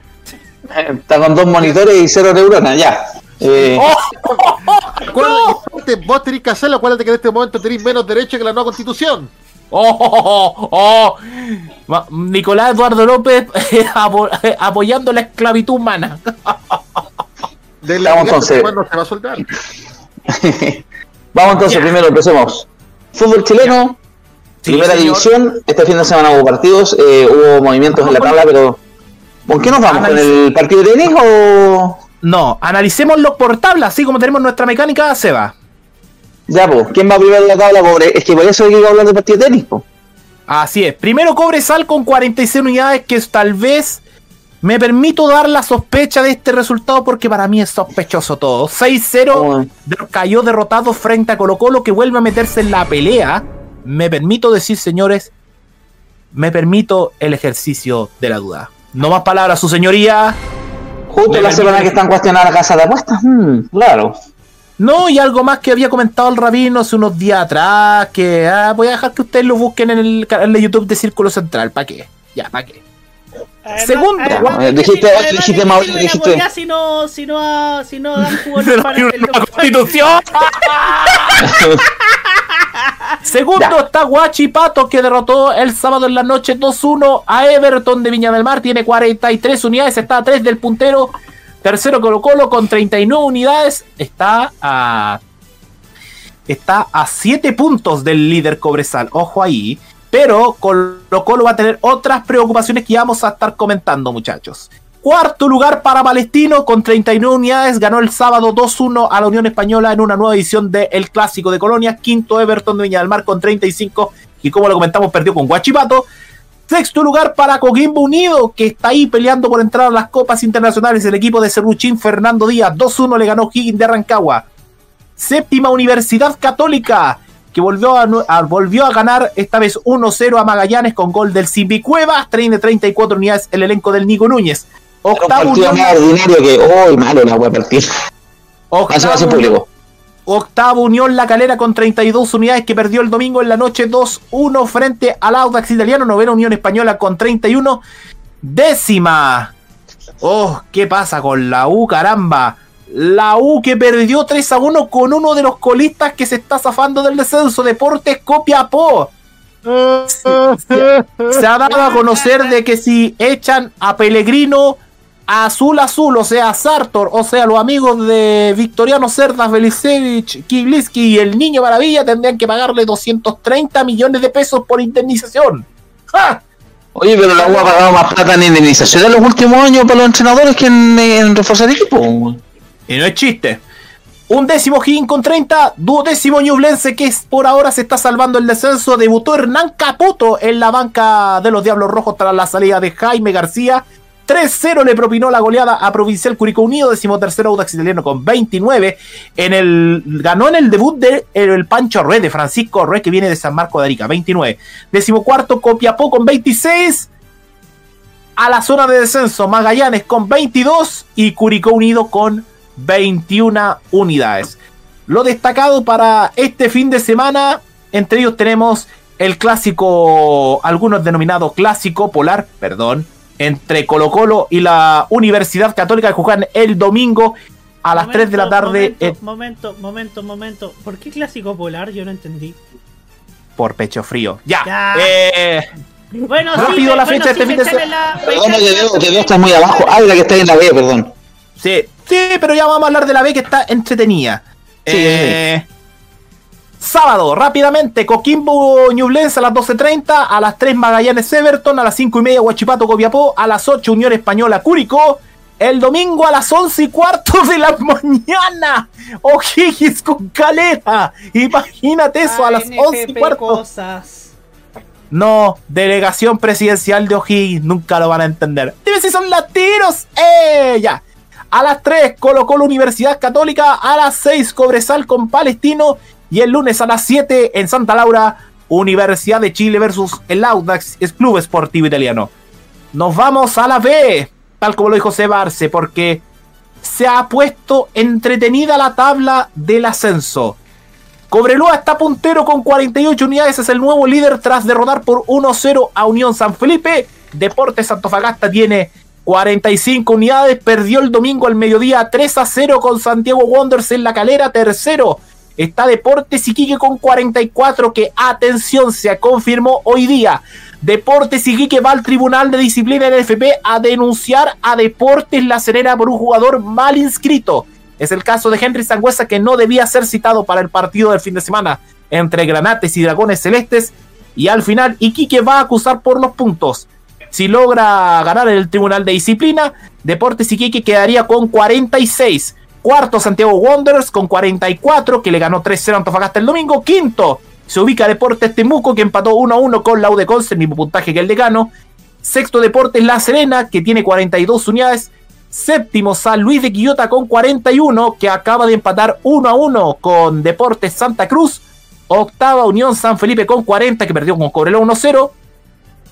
Está con dos monitores y cero neuronas, ya. Eh, Acuérdate, vos tenés que hacerlo. Acuérdate que en este momento tenéis menos derecho que la nueva constitución. ¡Oh! oh, oh, oh. Nicolás Eduardo López apo- apoyando la esclavitud humana. De la Vamos, entonces. no se va a soltar. Vamos entonces, primero empecemos. Fútbol chileno, Sí, primera señor. división. Este fin de semana hubo partidos, eh, hubo movimientos en la tabla, pero ¿con qué nos vamos? ¿Con el partido de tenis o...? No, analicémoslo por tabla, así como tenemos nuestra mecánica, Seba. Ya, pues, ¿quién va primero en la tabla, pobre? Es que por eso hay que hablar de partido de tenis, pues. Así es. Primero Cobresal con 46 unidades, que tal vez me permito dar la sospecha de este resultado porque para mí es sospechoso todo. 6-0 de- cayó derrotado frente a Colo Colo que vuelve a meterse en la pelea. Me permito decir, señores, me permito el ejercicio de la duda. No más palabras, su señoría. Justo la semana que están cuestionando la casa de apuestas, hmm, claro. No, y algo más que había comentado el rabino hace unos días atrás, que ah, voy a dejar que ustedes lo busquen en el canal de YouTube de Círculo Central. ¿Para qué? Ya, ¿para qué? Además- Segundo. además, dijiste- dijiste, ¿qué Mauricio, dijiste- Si no, si no, ha- si no dan el para- La constitución. Segundo está Guachipato que derrotó el sábado en la noche 2-1 a Everton de Viña del Mar. Tiene 43 unidades, está a 3 del puntero. Tercero Colo Colo con 39 unidades. Está a. Está a 7 puntos del líder Cobresal. Ojo ahí. Pero Colo Colo va a tener otras preocupaciones que vamos a estar comentando, muchachos. Cuarto lugar para Palestino con 39 unidades. Ganó el sábado 2-1 a la Unión Española en una nueva edición del Clásico de Colonia. Quinto Everton de Viña del Mar con 35. Y como lo comentamos, perdió con Guachipato. Sexto lugar para Coquimbo Unido, que está ahí peleando por entrar a las copas internacionales. El equipo de Cerruchín, Fernando Díaz, 2-1 le ganó Higgins de Rancagua. Séptima Universidad Católica, que volvió a, a- volvió a ganar esta vez 1-0 a Magallanes con gol del Simbi Cuevas. Tiene 34 unidades el elenco del Nico Núñez. Un Octavo partido Unión, más ordinario que. ¡Oh, malo la wea partido! Eso va a ser octavo, público. octavo Unión La Calera con 32 unidades que perdió el domingo en la noche 2-1 frente al Audax italiano. Novena Unión Española con 31. Décima. Oh, ¿qué pasa con la U, caramba? La U que perdió 3 a 1 con uno de los colistas que se está zafando del descenso, Deportes Copiapó. Se, se ha dado a conocer de que si echan a Pellegrino Azul Azul, o sea, Sartor, o sea, los amigos de Victoriano Cerdas, Belisevich, Kibliski y el Niño Maravilla tendrían que pagarle 230 millones de pesos por indemnización. ¡Ja! Oye, pero la U ha pagado más plata en indemnización en los últimos años para los entrenadores que en, en reforzar equipo. Y no es chiste. Un décimo Higgin con 30, duodécimo Ñublense que es- por ahora se está salvando el descenso. Debutó Hernán Caputo en la banca de los Diablos Rojos tras la salida de Jaime García. 3-0 le propinó la goleada a Provincial Curicó Unido, decimotercero Audax Italiano con 29. En el, ganó en el debut de el Pancho Rué, de Francisco Rué, que viene de San Marco de Arica, 29. Decimocuarto Copiapó con 26 a la zona de descenso Magallanes con 22 y Curicó Unido con 21 unidades. Lo destacado para este fin de semana, entre ellos tenemos el clásico, algunos denominados clásico polar, perdón, entre Colo Colo y la Universidad Católica que juegan el domingo a las 3 de la tarde Momento, en- momento, momento, momento. ¿Por qué clásico polar? Yo no entendí. por pecho frío. Ya. Ya. Eh, Bueno, Rápido sí, la bueno, fecha sí, este fin de semana. Perdona que veo, que veo estás muy abajo. Ah, la que está en la B, perdón. Sí, sí, pero ya vamos a hablar de la B que está entretenida. Eh, sábado, rápidamente, Coquimbo Ñublense a las 12.30, a las 3 Magallanes Everton, a las 5 y media Huachipato Copiapó, a las 8 Unión Española Curicó, el domingo a las 11 y cuarto de la mañana, O'Higgins con Calera, imagínate eso, a las 11 y cuarto. cosas. No, delegación presidencial de O'Higgins, nunca lo van a entender. Dime si son latinos, ¡eh! Ya. A las 3, Colo Colo Universidad Católica. A las 6, Cobresal con Palestino. Y el lunes a las 7, en Santa Laura, Universidad de Chile versus el Audax es Club Esportivo Italiano. Nos vamos a la B, tal como lo dijo Sebarce, porque se ha puesto entretenida la tabla del ascenso. Cobreloa está puntero con 48 unidades, es el nuevo líder tras derrotar por 1-0 a Unión San Felipe. Deportes Antofagasta tiene 45 unidades, perdió el domingo al mediodía 3-0 con Santiago Wanderers en la calera, tercero. Está Deportes Iquique con 44 que, atención, se confirmó hoy día. Deportes Iquique va al Tribunal de Disciplina del FP a denunciar a Deportes La Serena por un jugador mal inscrito. Es el caso de Henry Sangüesa que no debía ser citado para el partido del fin de semana entre Granates y Dragones Celestes. Y al final Iquique va a acusar por los puntos. Si logra ganar el Tribunal de Disciplina, Deportes Iquique quedaría con 46. Cuarto, Santiago Wanderers con 44, que le ganó 3-0 a Antofagasta el domingo. Quinto, se ubica Deportes Temuco, que empató 1-1 con la UDECONS, el mismo puntaje que el decano. Sexto, Deportes La Serena, que tiene 42 unidades. Séptimo, San Luis de Quillota con 41, que acaba de empatar 1-1 con Deportes Santa Cruz. Octava, Unión San Felipe con 40, que perdió con Cobrelo 1-0.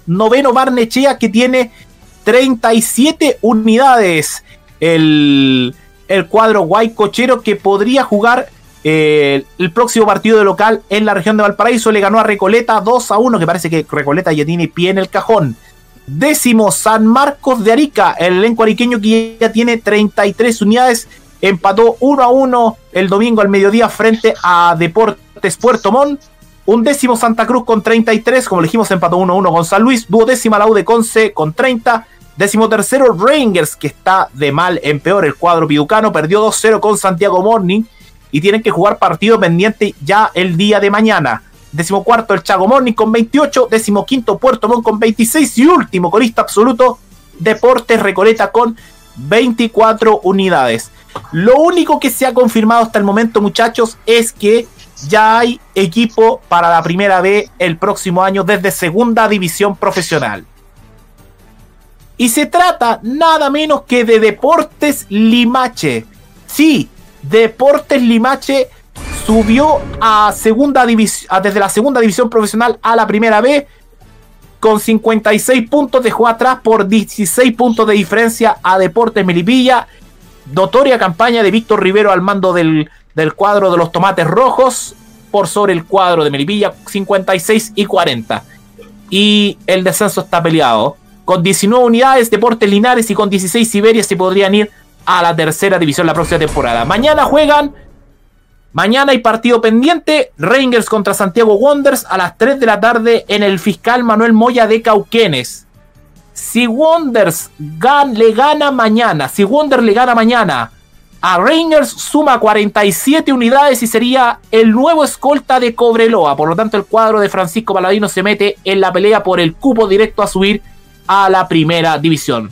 Noveno, Barnechea, que tiene 37 unidades. El, el cuadro Guaycochero que podría jugar eh, el próximo partido de local en la región de Valparaíso. Le ganó a Recoleta 2 a 1, que parece que Recoleta ya tiene pie en el cajón. Décimo San Marcos de Arica, el elenco ariqueño que ya tiene 33 unidades, empató 1 a 1 el domingo al mediodía frente a Deportes Puerto Montt. Un décimo Santa Cruz con 33, como le dijimos, empató 1 a 1 con San Luis. Duodécima la U Conce con 30. Décimo tercero Rangers, que está de mal en peor. El cuadro piducano perdió 2-0 con Santiago Morning y tienen que jugar partido pendiente ya el día de mañana. Décimo cuarto el Chago Morning con 28. Décimo quinto Puerto Montt con 26. Y último colista absoluto Deportes Recoleta con 24 unidades. Lo único que se ha confirmado hasta el momento, muchachos, es que ya hay equipo para la primera vez el próximo año desde segunda división profesional. Y se trata nada menos que de Deportes Limache. Sí, Deportes Limache subió a segunda división, desde la segunda división profesional a la primera vez con 56 puntos, dejó atrás por 16 puntos de diferencia a Deportes Melipilla. Notoria campaña de Víctor Rivero al mando del, del cuadro de los Tomates Rojos por sobre el cuadro de Melipilla, 56 y 40. Y el descenso está peleado. Con 19 unidades, Deportes Linares y con 16 Siberia se podrían ir a la tercera división la próxima temporada. Mañana juegan Mañana hay partido pendiente, Rangers contra Santiago Wonders a las 3 de la tarde en el fiscal Manuel Moya de Cauquenes. Si Wonders le gana mañana, si Wonders le gana mañana a Rangers, suma 47 unidades y sería el nuevo escolta de Cobreloa. Por lo tanto, el cuadro de Francisco Paladino se mete en la pelea por el cupo directo a subir a la primera división.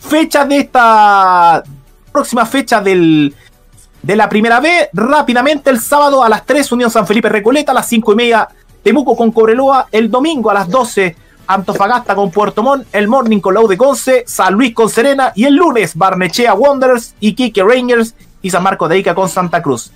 Fecha de esta próxima fecha del, de la primera B. Rápidamente el sábado a las 3 Unión San Felipe Recoleta, a las 5 y media Temuco con Cobreloa, el domingo a las 12 Antofagasta con Puerto Montt, el morning con la U de Conce, San Luis con Serena y el lunes Barnechea Wanderers, Iquique Rangers y San Marcos de Ica con Santa Cruz.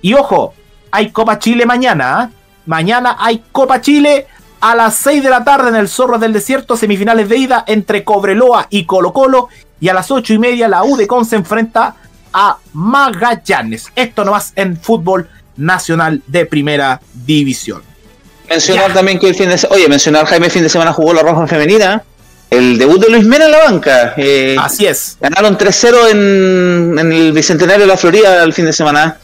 Y ojo, hay Copa Chile mañana. ¿ah? Mañana hay Copa Chile a las 6 de la tarde en el Zorro del Desierto, semifinales de ida entre Cobreloa y Colo Colo. Y a las 8 y media la U de se enfrenta a Magallanes. Esto nomás en fútbol nacional de primera división. Mencionar también que el fin de oye, mencionar Jaime el fin de semana jugó la Roja Femenina. El debut de Luis Mena en la banca. eh, Así es. Ganaron 3-0 en, en el Bicentenario de la Florida el fin de semana.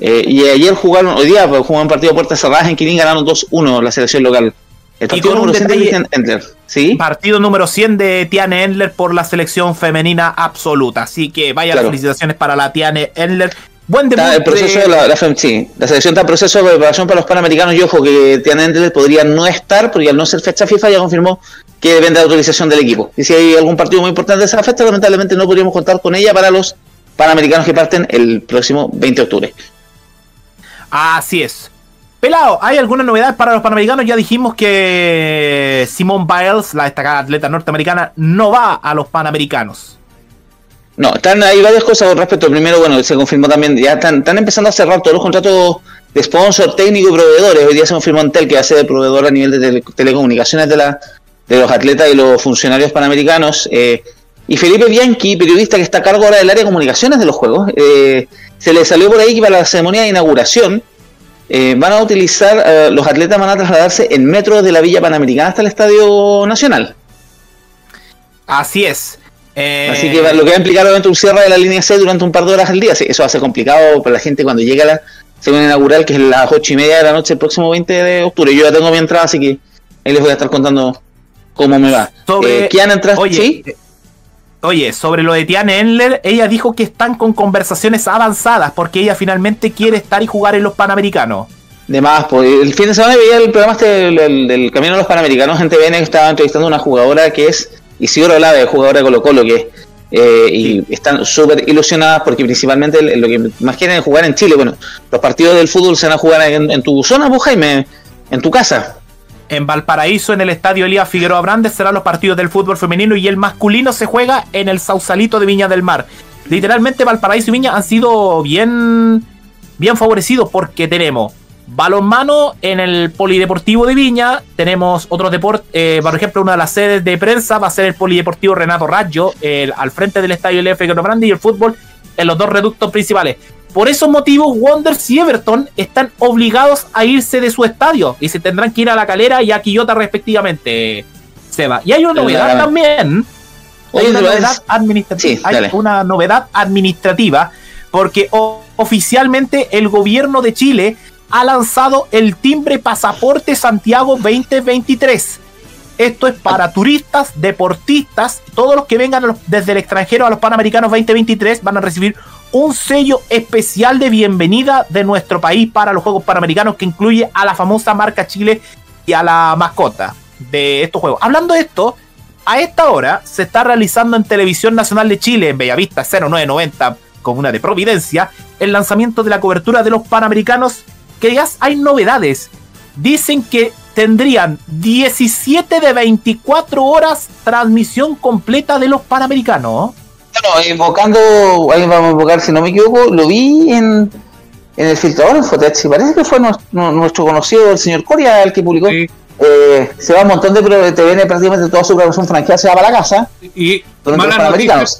Eh, y ayer jugaron, hoy día pues, jugaron partido de puertas cerradas en Quirín, ganaron 2-1 la selección local. El partido número 100 de Christian Endler. ¿Sí? Partido número 100 de Tiane Endler por la selección femenina absoluta. Así que vaya Claro. las felicitaciones para la Tiane Endler. Buen debut. Está el proceso de- de la, la fem- sí, la selección está en proceso de preparación para los panamericanos y ojo que Tiana Endler podría no estar porque al no ser fecha FIFA ya confirmó que depende de autorización del equipo. Y si hay algún partido muy importante de esa fecha, lamentablemente no podríamos contar con ella para los panamericanos que parten el próximo 20 de octubre. Así es. Pelado, ¿hay alguna novedad para los panamericanos? Ya dijimos que Simone Biles, la destacada atleta norteamericana, no va a los panamericanos. No, están hay varias cosas con respecto. Primero, bueno, se confirmó también, ya están, están empezando a cerrar todos los contratos de sponsor, técnico y proveedores. Hoy día se confirmó Entel que va a ser el proveedor a nivel de tele- telecomunicaciones de, la, de los atletas y los funcionarios panamericanos. eh, y Felipe Bianchi, periodista que está a cargo ahora del área de comunicaciones de los Juegos, eh, se le salió por ahí que para la ceremonia de inauguración eh, van a utilizar, eh, los atletas van a trasladarse en metro de la Villa Panamericana hasta el Estadio Nacional. Así es. Eh, Así que lo que va a implicar obviamente un cierre de la línea C durante un par de horas al día. Sí, Eso va a ser complicado para la gente cuando llegue a la segunda inaugural, que es las ocho y media de la noche el próximo 20 de octubre. Yo ya tengo mi entrada, así que ahí les voy a estar contando cómo me va. Sobre- Eh, ¿Quién entra? Oye, ¿Sí? Oye, sobre lo de Tiane Endler, ella dijo que están con conversaciones avanzadas porque ella finalmente quiere estar y jugar en los Panamericanos. De más, pues el fin de semana veía el programa este del Camino de los Panamericanos en TVN que estaba entrevistando a una jugadora que es Isidro Olave, jugadora de Colo Colo, que eh, y están súper ilusionadas porque principalmente el- lo que más quieren es jugar en Chile. Bueno, los partidos del fútbol se van a jugar en, en tu zona, vos Jaime, en tu casa. En Valparaíso, en el estadio Elías Figueroa Brandes, serán los partidos del fútbol femenino y el masculino se juega en el Sausalito de Viña del Mar. Literalmente Valparaíso y Viña han sido bien, bien favorecidos porque tenemos balonmano en el Polideportivo de Viña, tenemos otros deportes, eh, por ejemplo, una de las sedes de prensa va a ser el Polideportivo Renato Raggio, al frente del estadio Elías Figueroa Brandes y el fútbol en los dos reductos principales. Por esos motivos, Wonders y Everton están obligados a irse de su estadio y se tendrán que ir a la calera y a Quillota respectivamente. Seba. Y hay una novedad también. Hay una novedad administrativa. Sí, hay una novedad administrativa porque oficialmente el gobierno de Chile ha lanzado el timbre pasaporte Santiago 2023. Esto es para turistas, deportistas, todos los que vengan los- desde el extranjero a los Panamericanos 2023 van a recibir un sello especial de bienvenida de nuestro país para los Juegos Panamericanos que incluye a la famosa marca Chile y a la mascota de estos juegos. Hablando de esto, a esta hora se está realizando en Televisión Nacional de Chile, en Bellavista 0990, Comuna de Providencia, el lanzamiento de la cobertura de los Panamericanos, que ya hay novedades. Dicen que tendrían 17 de 24 horas transmisión completa de los Panamericanos. Bueno, invocando, ahí vamos a invocar, si no me equivoco, lo vi en, en el filtrador en Fotech, y parece que fue nuestro, nuestro conocido, el señor Coria, el que publicó. Eh, se va un montón de pro- de TVN, prácticamente toda su programación franqueada se va para la casa. Y malas noticias,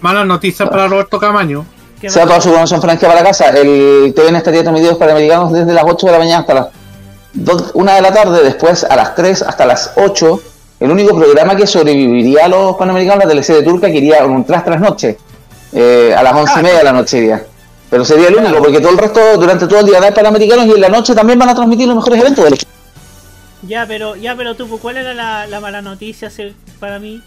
malas noticias para Roberto Camaño. Se va toda su programación franqueada para la casa. El TVN estaría transmitido los Panamericanos desde las 8 de la mañana hasta las 1 de la tarde, después a las 3 hasta las 8. El único programa que sobreviviría a los Panamericanos, la teleserie turca, que iría un tras tras noche, eh, a las 11 y media de la noche iría. Pero sería el único, porque todo el resto, durante todo el día, hay Panamericanos y en la noche también van a transmitir los mejores eventos de los Ya, pero, ya, pero tú, ¿cuál era la, la mala noticia para mí?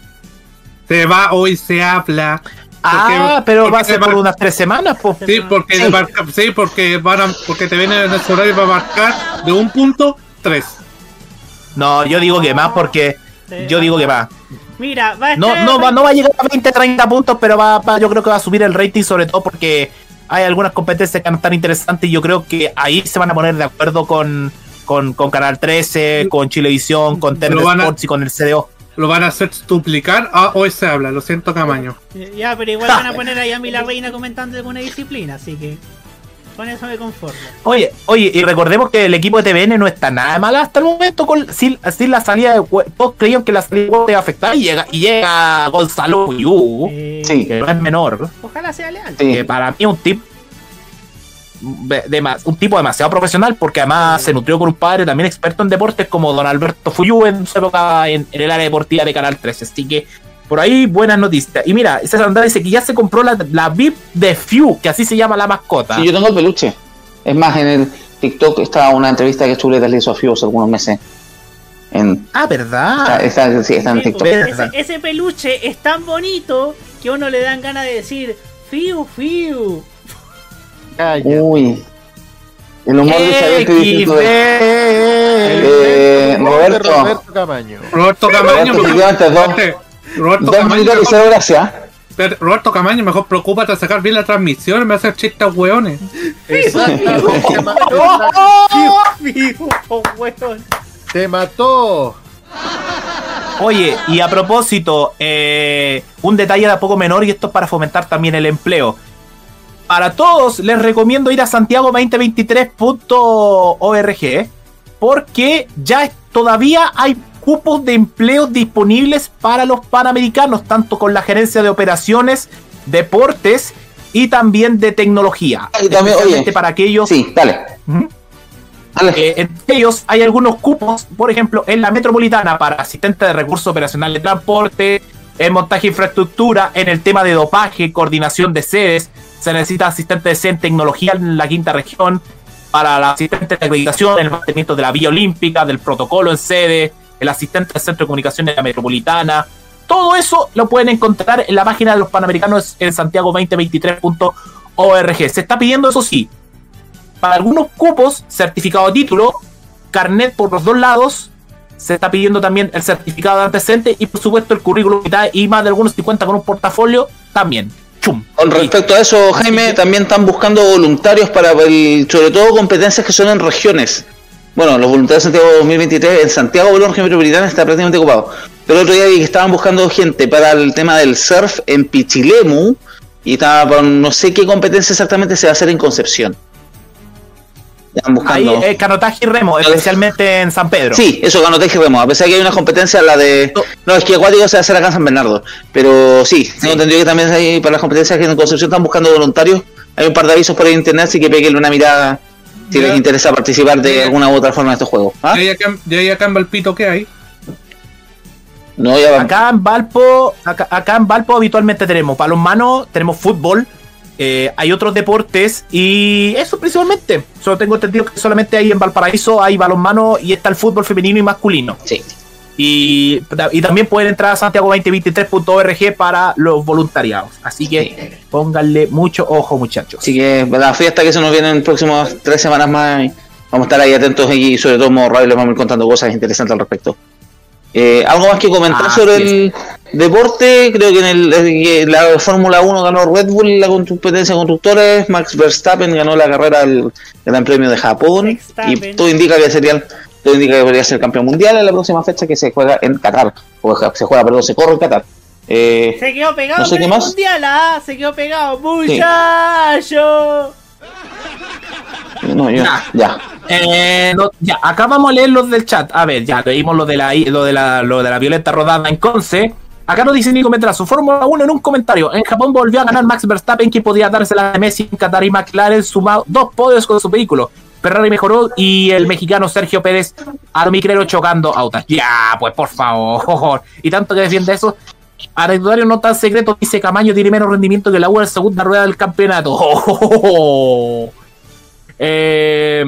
Se va, hoy se habla. Ah, Porque- pero porque va a ser se por unas tres semanas, pues. Sí, porque, Sí. marca- sí, porque van a, porque te viene en ese horario va a marcar de un punto tres. No, yo digo que más porque. Yo digo que más. Mira, va a No, estar- no, va, no va a llegar a 20, 30 puntos, pero va, va- yo creo que va a subir el rating, sobre todo porque hay algunas competencias que van a estar interesantes y yo creo que ahí se van a poner de acuerdo con, con, con Canal 13, con Chilevisión, con a- Sports y con el CDO. Lo van a hacer duplicar a hoy se habla, lo siento Camaño. Ya, pero igual van a poner ahí a mí la reina comentando alguna disciplina, así que con eso me conformo. Oye, oye, y recordemos que el equipo de TVN no está nada mal hasta el momento con sin, sin la salida de todos creían que la salida de iba a afectar y llega, y llega Gonzalo Uyú, Sí. que no es menor. Ojalá sea leal. que para mí es un tip de- de- un tipo demasiado profesional porque además se nutrió con un padre también experto en deportes como don Alberto Fuyú en su época en, en el área deportiva de Canal 13 así que por ahí buenas noticias y mira César Andrade dice que ya se compró la, la VIP de Few que así se llama la mascota Sí, yo tengo el peluche. Es más, en el TikTok está una entrevista que Chuleta le hizo a Fiu hace algunos meses. En, ah verdad está, está- sí, está en TikTok. ese, ese peluche es tan bonito que a uno le dan ganas de decir Fiu, Fiu. Uy. El humor de Isabel. Eh, Roberto. Roberto Camaño. Roberto Camaño, Roberto, Roberto Camaño, mejor- espérate, Roberto Camaño, mejor preocúpate de sacar bien la transmisión, me hacer chistes hueones. Oh. Te mató. Oye, y a propósito, eh, un detalle de a poco menor y esto es para fomentar también el empleo. Para todos les recomiendo ir a santiago2023.org porque ya todavía hay cupos de empleos disponibles para los panamericanos, tanto con la gerencia de operaciones, deportes y también de tecnología. Y también, oye, para aquellos Sí, dale. eh, entre ellos hay algunos cupos, por ejemplo, en la metropolitana para asistente de recursos operacionales de transporte, en montaje de infraestructura, en el tema de dopaje, coordinación de sedes, se necesita asistente de sede en tecnología en la quinta región, para el asistente de acreditación, el mantenimiento de la vía olímpica, del protocolo en sede, el asistente del centro de comunicaciones de la metropolitana. Todo eso lo pueden encontrar en la página de los Panamericanos en santiago2023.org. Se está pidiendo, eso sí, para algunos cupos, certificado de título, carnet por los dos lados, se está pidiendo también el certificado de antecedente y por supuesto el currículum vitae y más de algunos 50 con un portafolio también. Chum. Con respecto a eso, Jaime, también están buscando voluntarios para, el- sobre todo, competencias que son en regiones. Bueno, los voluntarios de Santiago 2023 en Santiago, Bolón, Metropolitana está prácticamente ocupado. Pero el otro día vi que estaban buscando gente para el tema del surf en Pichilemu y estaba por no sé qué competencia exactamente se va a hacer en Concepción. Están Ahí buscando. eh, canotaje y remo, especialmente en San Pedro. Sí, eso ganó Teje Remo, a pesar de que hay una competencia, la de. No, es que acuático se va a hacer acá en San Bernardo. Pero sí, tengo entendido que también hay para las competencias que en Concepción están buscando voluntarios. Hay un par de avisos por ahí en internet, así que peguenle una mirada si Ya. les interesa participar de Ya. alguna u otra forma de estos juegos. ¿ah? De ahí acá, de ahí acá en Valpito, ¿qué hay? No, ya Acá en Valpo, acá, acá en Valpo habitualmente tenemos balonmano, tenemos fútbol, eh, hay otros deportes y eso principalmente. Solo tengo entendido que solamente hay en Valparaíso hay balonmano y está el fútbol femenino y masculino. Sí. Y, y también pueden entrar a santiago2023.org para los voluntariados. Así que pónganle mucho ojo, muchachos. Así que la fiesta que se nos viene en próximas tres semanas más. y Vamos a estar ahí atentos y sobre todo en modo radio les vamos a ir contando cosas interesantes al respecto. Eh, ¿Algo más que comentar Así sobre el deporte? Creo que en el, eh, la Fórmula 1 ganó Red Bull la competencia de constructores, Max Verstappen ganó la carrera del Gran Premio de Japón y todo indica que sería todo indica que podría ser campeón mundial en la próxima fecha que se juega en Qatar. O se juega, perdón, se corre en Qatar. Eh, Se quedó pegado No sé con qué el más. mundial, ah, se quedó pegado, muchacho. no, yo- ya. Eh, no, ya, acá vamos a leer los del chat. A ver, ya leímos lo de la lo de la, lo de la violeta rodada en Conce. Acá nos dice Nico Metrazo, Fórmula 1 en un comentario. En Japón volvió a ganar Max Verstappen, que podía dársela de Messi en Qatar y McLaren sumado dos podios con su vehículo. Ferrari mejoró y el mexicano Sergio Pérez Armicrero chocando autos. Ya, pues por favor. Y tanto que defiende eso. Anecdotario no tan secreto, dice Camaño tiene menos rendimiento que la U en la segunda rueda del campeonato. Eh,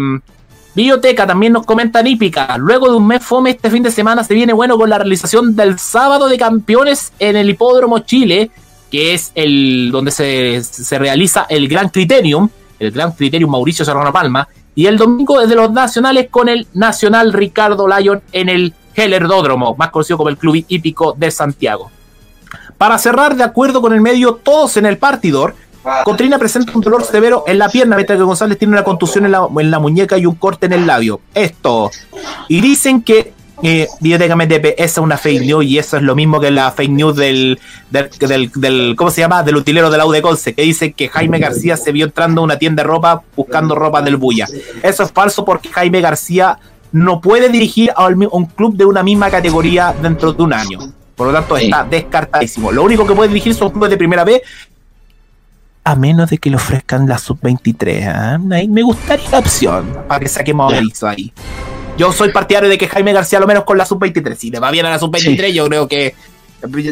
Bioteca también nos comenta Nípica. Luego de un mes fome, este fin de semana se viene bueno con la realización del sábado de campeones en el Hipódromo Chile, que es el donde se, se realiza el Gran Criterium, el Gran Criterium Mauricio Serrano Palma, y el domingo desde los nacionales con el Nacional Ricardo Lyon en el Gelerdódromo, más conocido como el Club Hípico de Santiago. Para cerrar, de acuerdo con el medio Todos en el Partidor, Cotrina presenta un dolor severo en la pierna, mientras que González tiene una contusión en la muñeca y un corte en el labio. Esto. Y dicen que eh, Biblioteca MTP esa es una fake news y eso es lo mismo que la fake news del, del, del- del- ¿cómo se llama? Del utilero del Aude Conce, que dice que Jaime García se vio entrando a una tienda de ropa buscando ropa del Bulla. Eso es falso porque Jaime García no puede dirigir a un club de una misma categoría dentro de un año. Por lo tanto, está descartadísimo. Lo único que puede dirigir son clubes de primera B a menos de que le ofrezcan la sub-23. ¿ah? Ahí me gustaría la opción para que saquemos a Berizzo ahí. Yo soy partidario de que Jaime García, lo menos con la sub-23. Si le va bien a la sub-23, yo creo que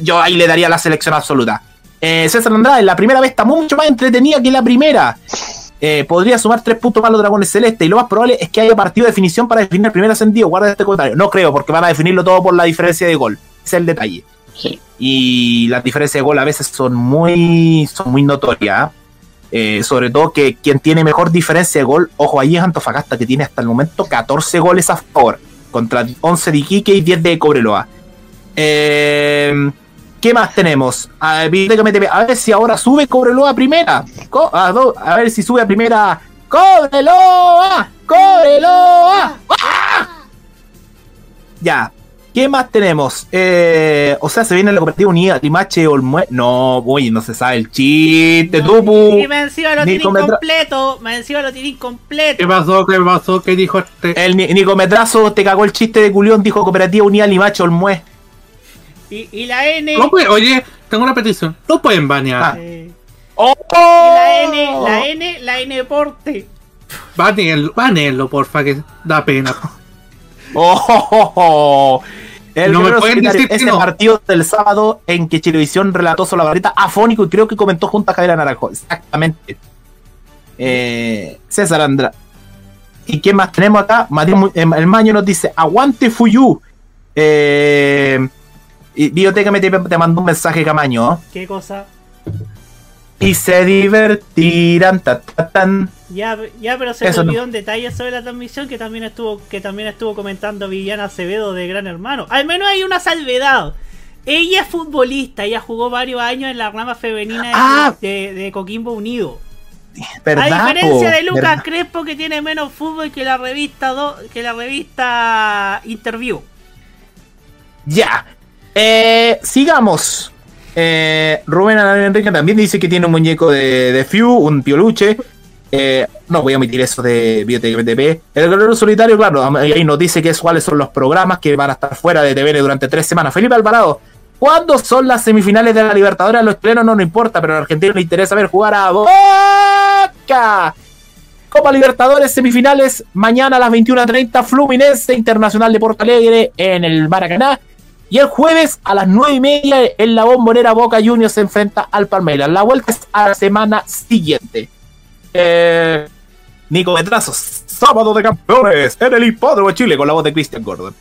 yo ahí le daría la selección absoluta. Eh, César Andrade, la primera vez está mucho más entretenida que la primera. Eh, podría sumar tres puntos más los Dragones Celestes. Y lo más probable es que haya partido de definición para definir el primer ascendido. Guarda este comentario. No creo, porque van a definirlo todo por la diferencia de gol. Ese es el detalle. Y las diferencias de gol a veces son muy, son muy notorias. ¿ah? Eh, sobre todo que quien tiene mejor diferencia de gol, ojo, ahí es Antofagasta, que tiene hasta el momento 14 goles a favor, contra 11 de Iquique y 10 de Cobreloa. Eh, ¿Qué más tenemos? A ver, si ahora sube Cobreloa a primera. A ver si sube a primera. ¡Cobreloa! ¡Cobreloa! ¡Ah! Ya. ¿Qué más tenemos? Eh, o sea, se viene la cooperativa unida Limache Olmue. No, oye, no se sabe el chiste, tupu. Y me encima lo tiene incompleto. Me encima lo tiene incompleto. ¿Qué pasó? ¿Qué pasó? ¿Qué dijo este? El Ni- Nico Metrazo te cagó el chiste de Culión, dijo Cooperativa Unida Limache Olmue. Y, y la N. No puede- oye, tengo una petición. No pueden banear. eh, ¡Oh! y la N, la N, la N porte. Baneenlo, baneenlo, porfa, que da pena. ¡Oh! oh, oh, oh! El No me pueden decir que ese no. partido del sábado en que Chilevisión relató sobre la barrita afónico y creo que comentó junto a Javier Naranjo. Exactamente. Eh, César Andra. ¿Y quién más tenemos acá? Matías eh, el Maño nos dice: Aguante Fuyu. Eh, y Biblioteca me te, te mandó un mensaje, Camaño. ¿Qué cosa? Y se divertirán. ta, ta, tan. Ya, ya, pero se Eso me no. olvidó un detalle sobre la transmisión que también estuvo, que también estuvo comentando Villana Acevedo de Gran Hermano. Al menos hay una salvedad. Ella es futbolista, ella jugó varios años en la rama femenina de, Ah. de- de Coquimbo Unido. ¿Verdad, A diferencia po? de Lucas ¿Verdad? Crespo que tiene menos fútbol que la revista do- que la revista Interview. Ya. Eh, sigamos. Eh, Rubén Enrique también dice que tiene un muñeco de, de Few, un pioluche. Eh, no voy a omitir eso de Biotech MTP. El Guerrero Solitario, claro, ahí nos dice que es, cuáles son los programas que van a estar fuera de TVN durante tres semanas. Felipe Alvarado, ¿cuándo son las semifinales de la Libertadores? A los chilenos no nos importa, pero a los argentinos les interesa ver jugar a Boca. Copa Libertadores semifinales mañana a las 21.30 Fluminense Internacional de Porto Alegre en el Maracaná Y el jueves a las 9 y media en la bombonera Boca Juniors se enfrenta al Palmeiras. La vuelta es a la semana siguiente. Eh, Nico Metrazos, sábado de campeones en el hipódromo de Chile con la voz de Christian Gordon.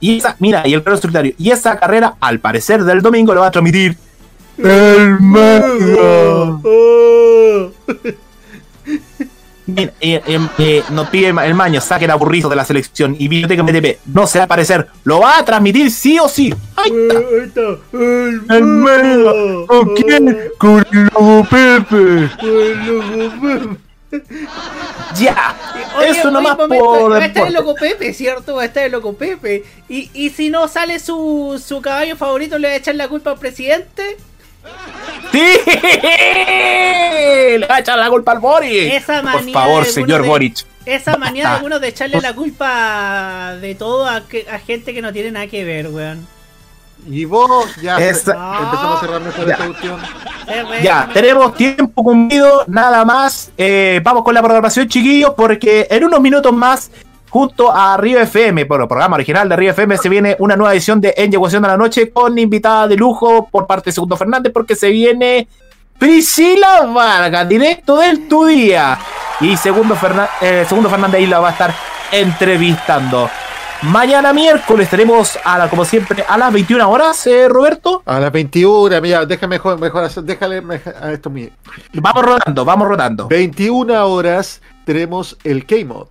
Y esa, mira, y el perro. Y esa carrera, al parecer, del domingo lo va a transmitir el Mega. Eh, eh, eh, nos pide el maño, saquen a Burrizo de la selección y Biblioteca MTP. No se va a aparecer, lo va a transmitir sí o sí. Ahí está. El Mega. ¿Con quién? Con el Lobo Pepe. Ya. Oye, Eso nomás momento, por Va a estar el loco Pepe, ¿cierto? Va a estar el loco Pepe. Y, y si no sale su, su caballo favorito, ¿le va a echar la culpa al presidente? ¡Sí! Le va a echar la culpa al Boric. Esa Por favor, de señor de- Boric. Esa manía de algunos de echarle la culpa de todo a, que- a gente que no tiene nada que ver, weón. Y vos ya Esa- empezamos a cerrar nuestra introducción. Ya, tenemos tiempo cumplido, nada más. Eh, vamos con la programación, chiquillos, porque en unos minutos más, junto a Río FM, bueno, programa original de Río FM, se viene una nueva edición de En Yeguación de la Noche con invitada de lujo por parte de Segundo Fernández, porque se viene Priscila Vargas, directo del Tu Día. Y Segundo, Fernan- eh, Segundo Fernández ahí la va a estar entrevistando. Mañana miércoles tenemos, a la, como siempre, a las 21 horas, eh, Roberto. A las 21, mira, déjame mejor, mejor déjale a esto mío. Vamos rodando, vamos rodando. 21 horas tenemos el K-Mod.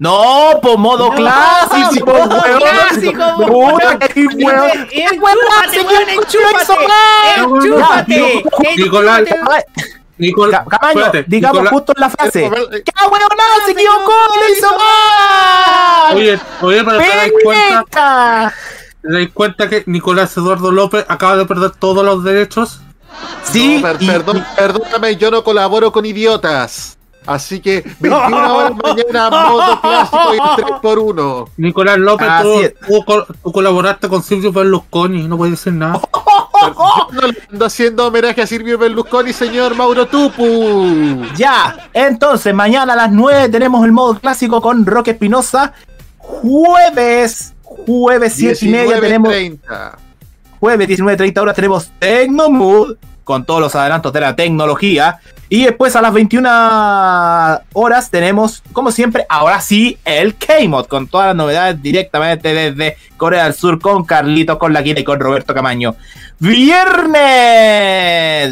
No, por modo No, clásico, weón. clásico, weón. ¡Eh. Nicolás, Nicolás, Camaño, espérate, digamos Nicolás- justo en la frase. ¡Qué weón, se equivocó! ¡Lo hizo mal! Oye, oye, pero te das cuenta, te das cuenta que Nicolás Eduardo López acaba de perder todos los derechos. Sí, No, per- perdón, perdóname, yo no colaboro con idiotas. Así que 21 horas mañana, modo clásico y 3x1. Nicolás López, tú, tú tú colaboraste con Silvio Berlusconi, no puedes decir nada. Yo no le ando haciendo homenaje a Silvio Berlusconi, señor Mauro Tupu. Ya, entonces mañana a las 9 tenemos el modo clásico con Roque Espinosa. Jueves, jueves 7 y media tenemos. 19:30. Jueves 19.30 horas tenemos Tecnomood con todos los adelantos de la tecnología. Y después a las 21 horas tenemos, como siempre, ahora sí, el K-Mod con todas las novedades directamente desde Corea del Sur con Carlito, con la Quina y con Roberto Camaño. Viernes,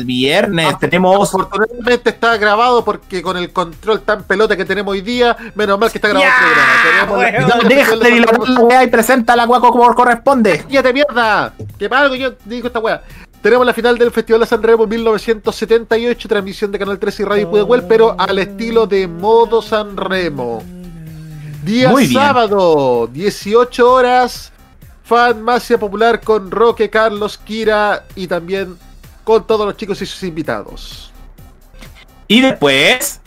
viernes tenemos. Afortunadamente está grabado porque con el control tan pelota que tenemos hoy día, menos mal que está grabado el programa. Tenemos la deja de la weá y presenta la guaco como corresponde. ¡Cállate, mierda! Que para algo yo digo esta weá. Tenemos la final del Festival de San Remo 1978, transmisión de Canal 13 y Radio Pudahuel, pero al estilo de modo San Remo. Día Muy sábado, 18 horas, Fanmacia Popular con Roque, Carlos, Kira y también con todos los chicos y sus invitados. Y después.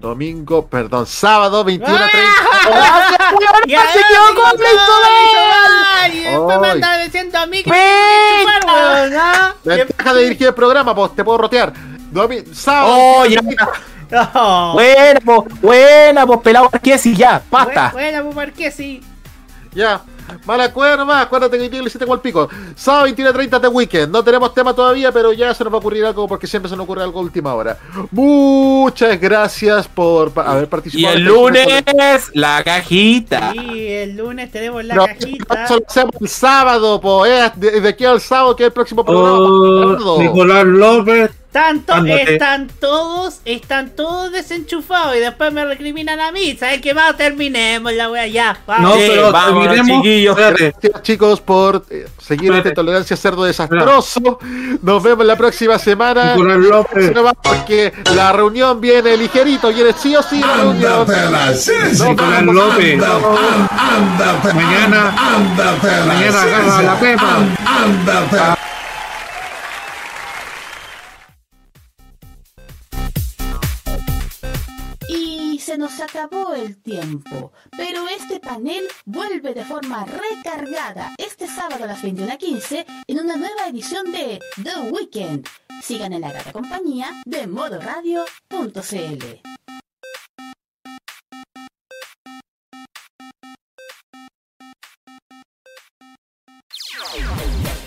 Domingo, perdón, sábado 21 ¡Ah! ¡Ya se equivocó, se lo hizo mal! Y después me Ay. anda diciendo a mí que me. Ventaja de dirigir el programa, pues te puedo rotear. Domi- sábado. Oh, ya. Buena, po, buena, pues pelado Marquesi, ya, basta. Buena, pues, Marquesi. Ya. Mala cueva nomás, acuérdate que hoy día lo hiciste con el pico. Sábado 21.30 de weekend. No tenemos tema todavía, pero ya se nos va a ocurrir algo porque siempre se nos ocurre algo a última hora. Muchas gracias por pa- haber Y participado. el en este lunes, la cajita. Y el lunes tenemos la No, cajita. eso lo hacemos el sábado, po, eh, de, de aquí al sábado, que es el próximo programa. Oh, Ricardo. Nicolás López. Tanto, Ándate. están todos, están todos desenchufados y después me recriminan a mí. ¿Sabes qué más? Terminemos la wea ya. No, vamos. pero vámonos, terminemos. Gracias chicos por eh, seguir este tolerancia cerdo desastroso. Nos vemos la próxima semana. Nicolás Porque la reunión viene ligerito, viene sí o sí la reunión. Nos Nicolás vemos. López. Mañana, mañana agarra la pepa. Y se nos acabó el tiempo, pero este panel vuelve de forma recargada este sábado a las 21.15 en una nueva edición de The Weekend. Sigan en la grata compañía de modoradio.cl.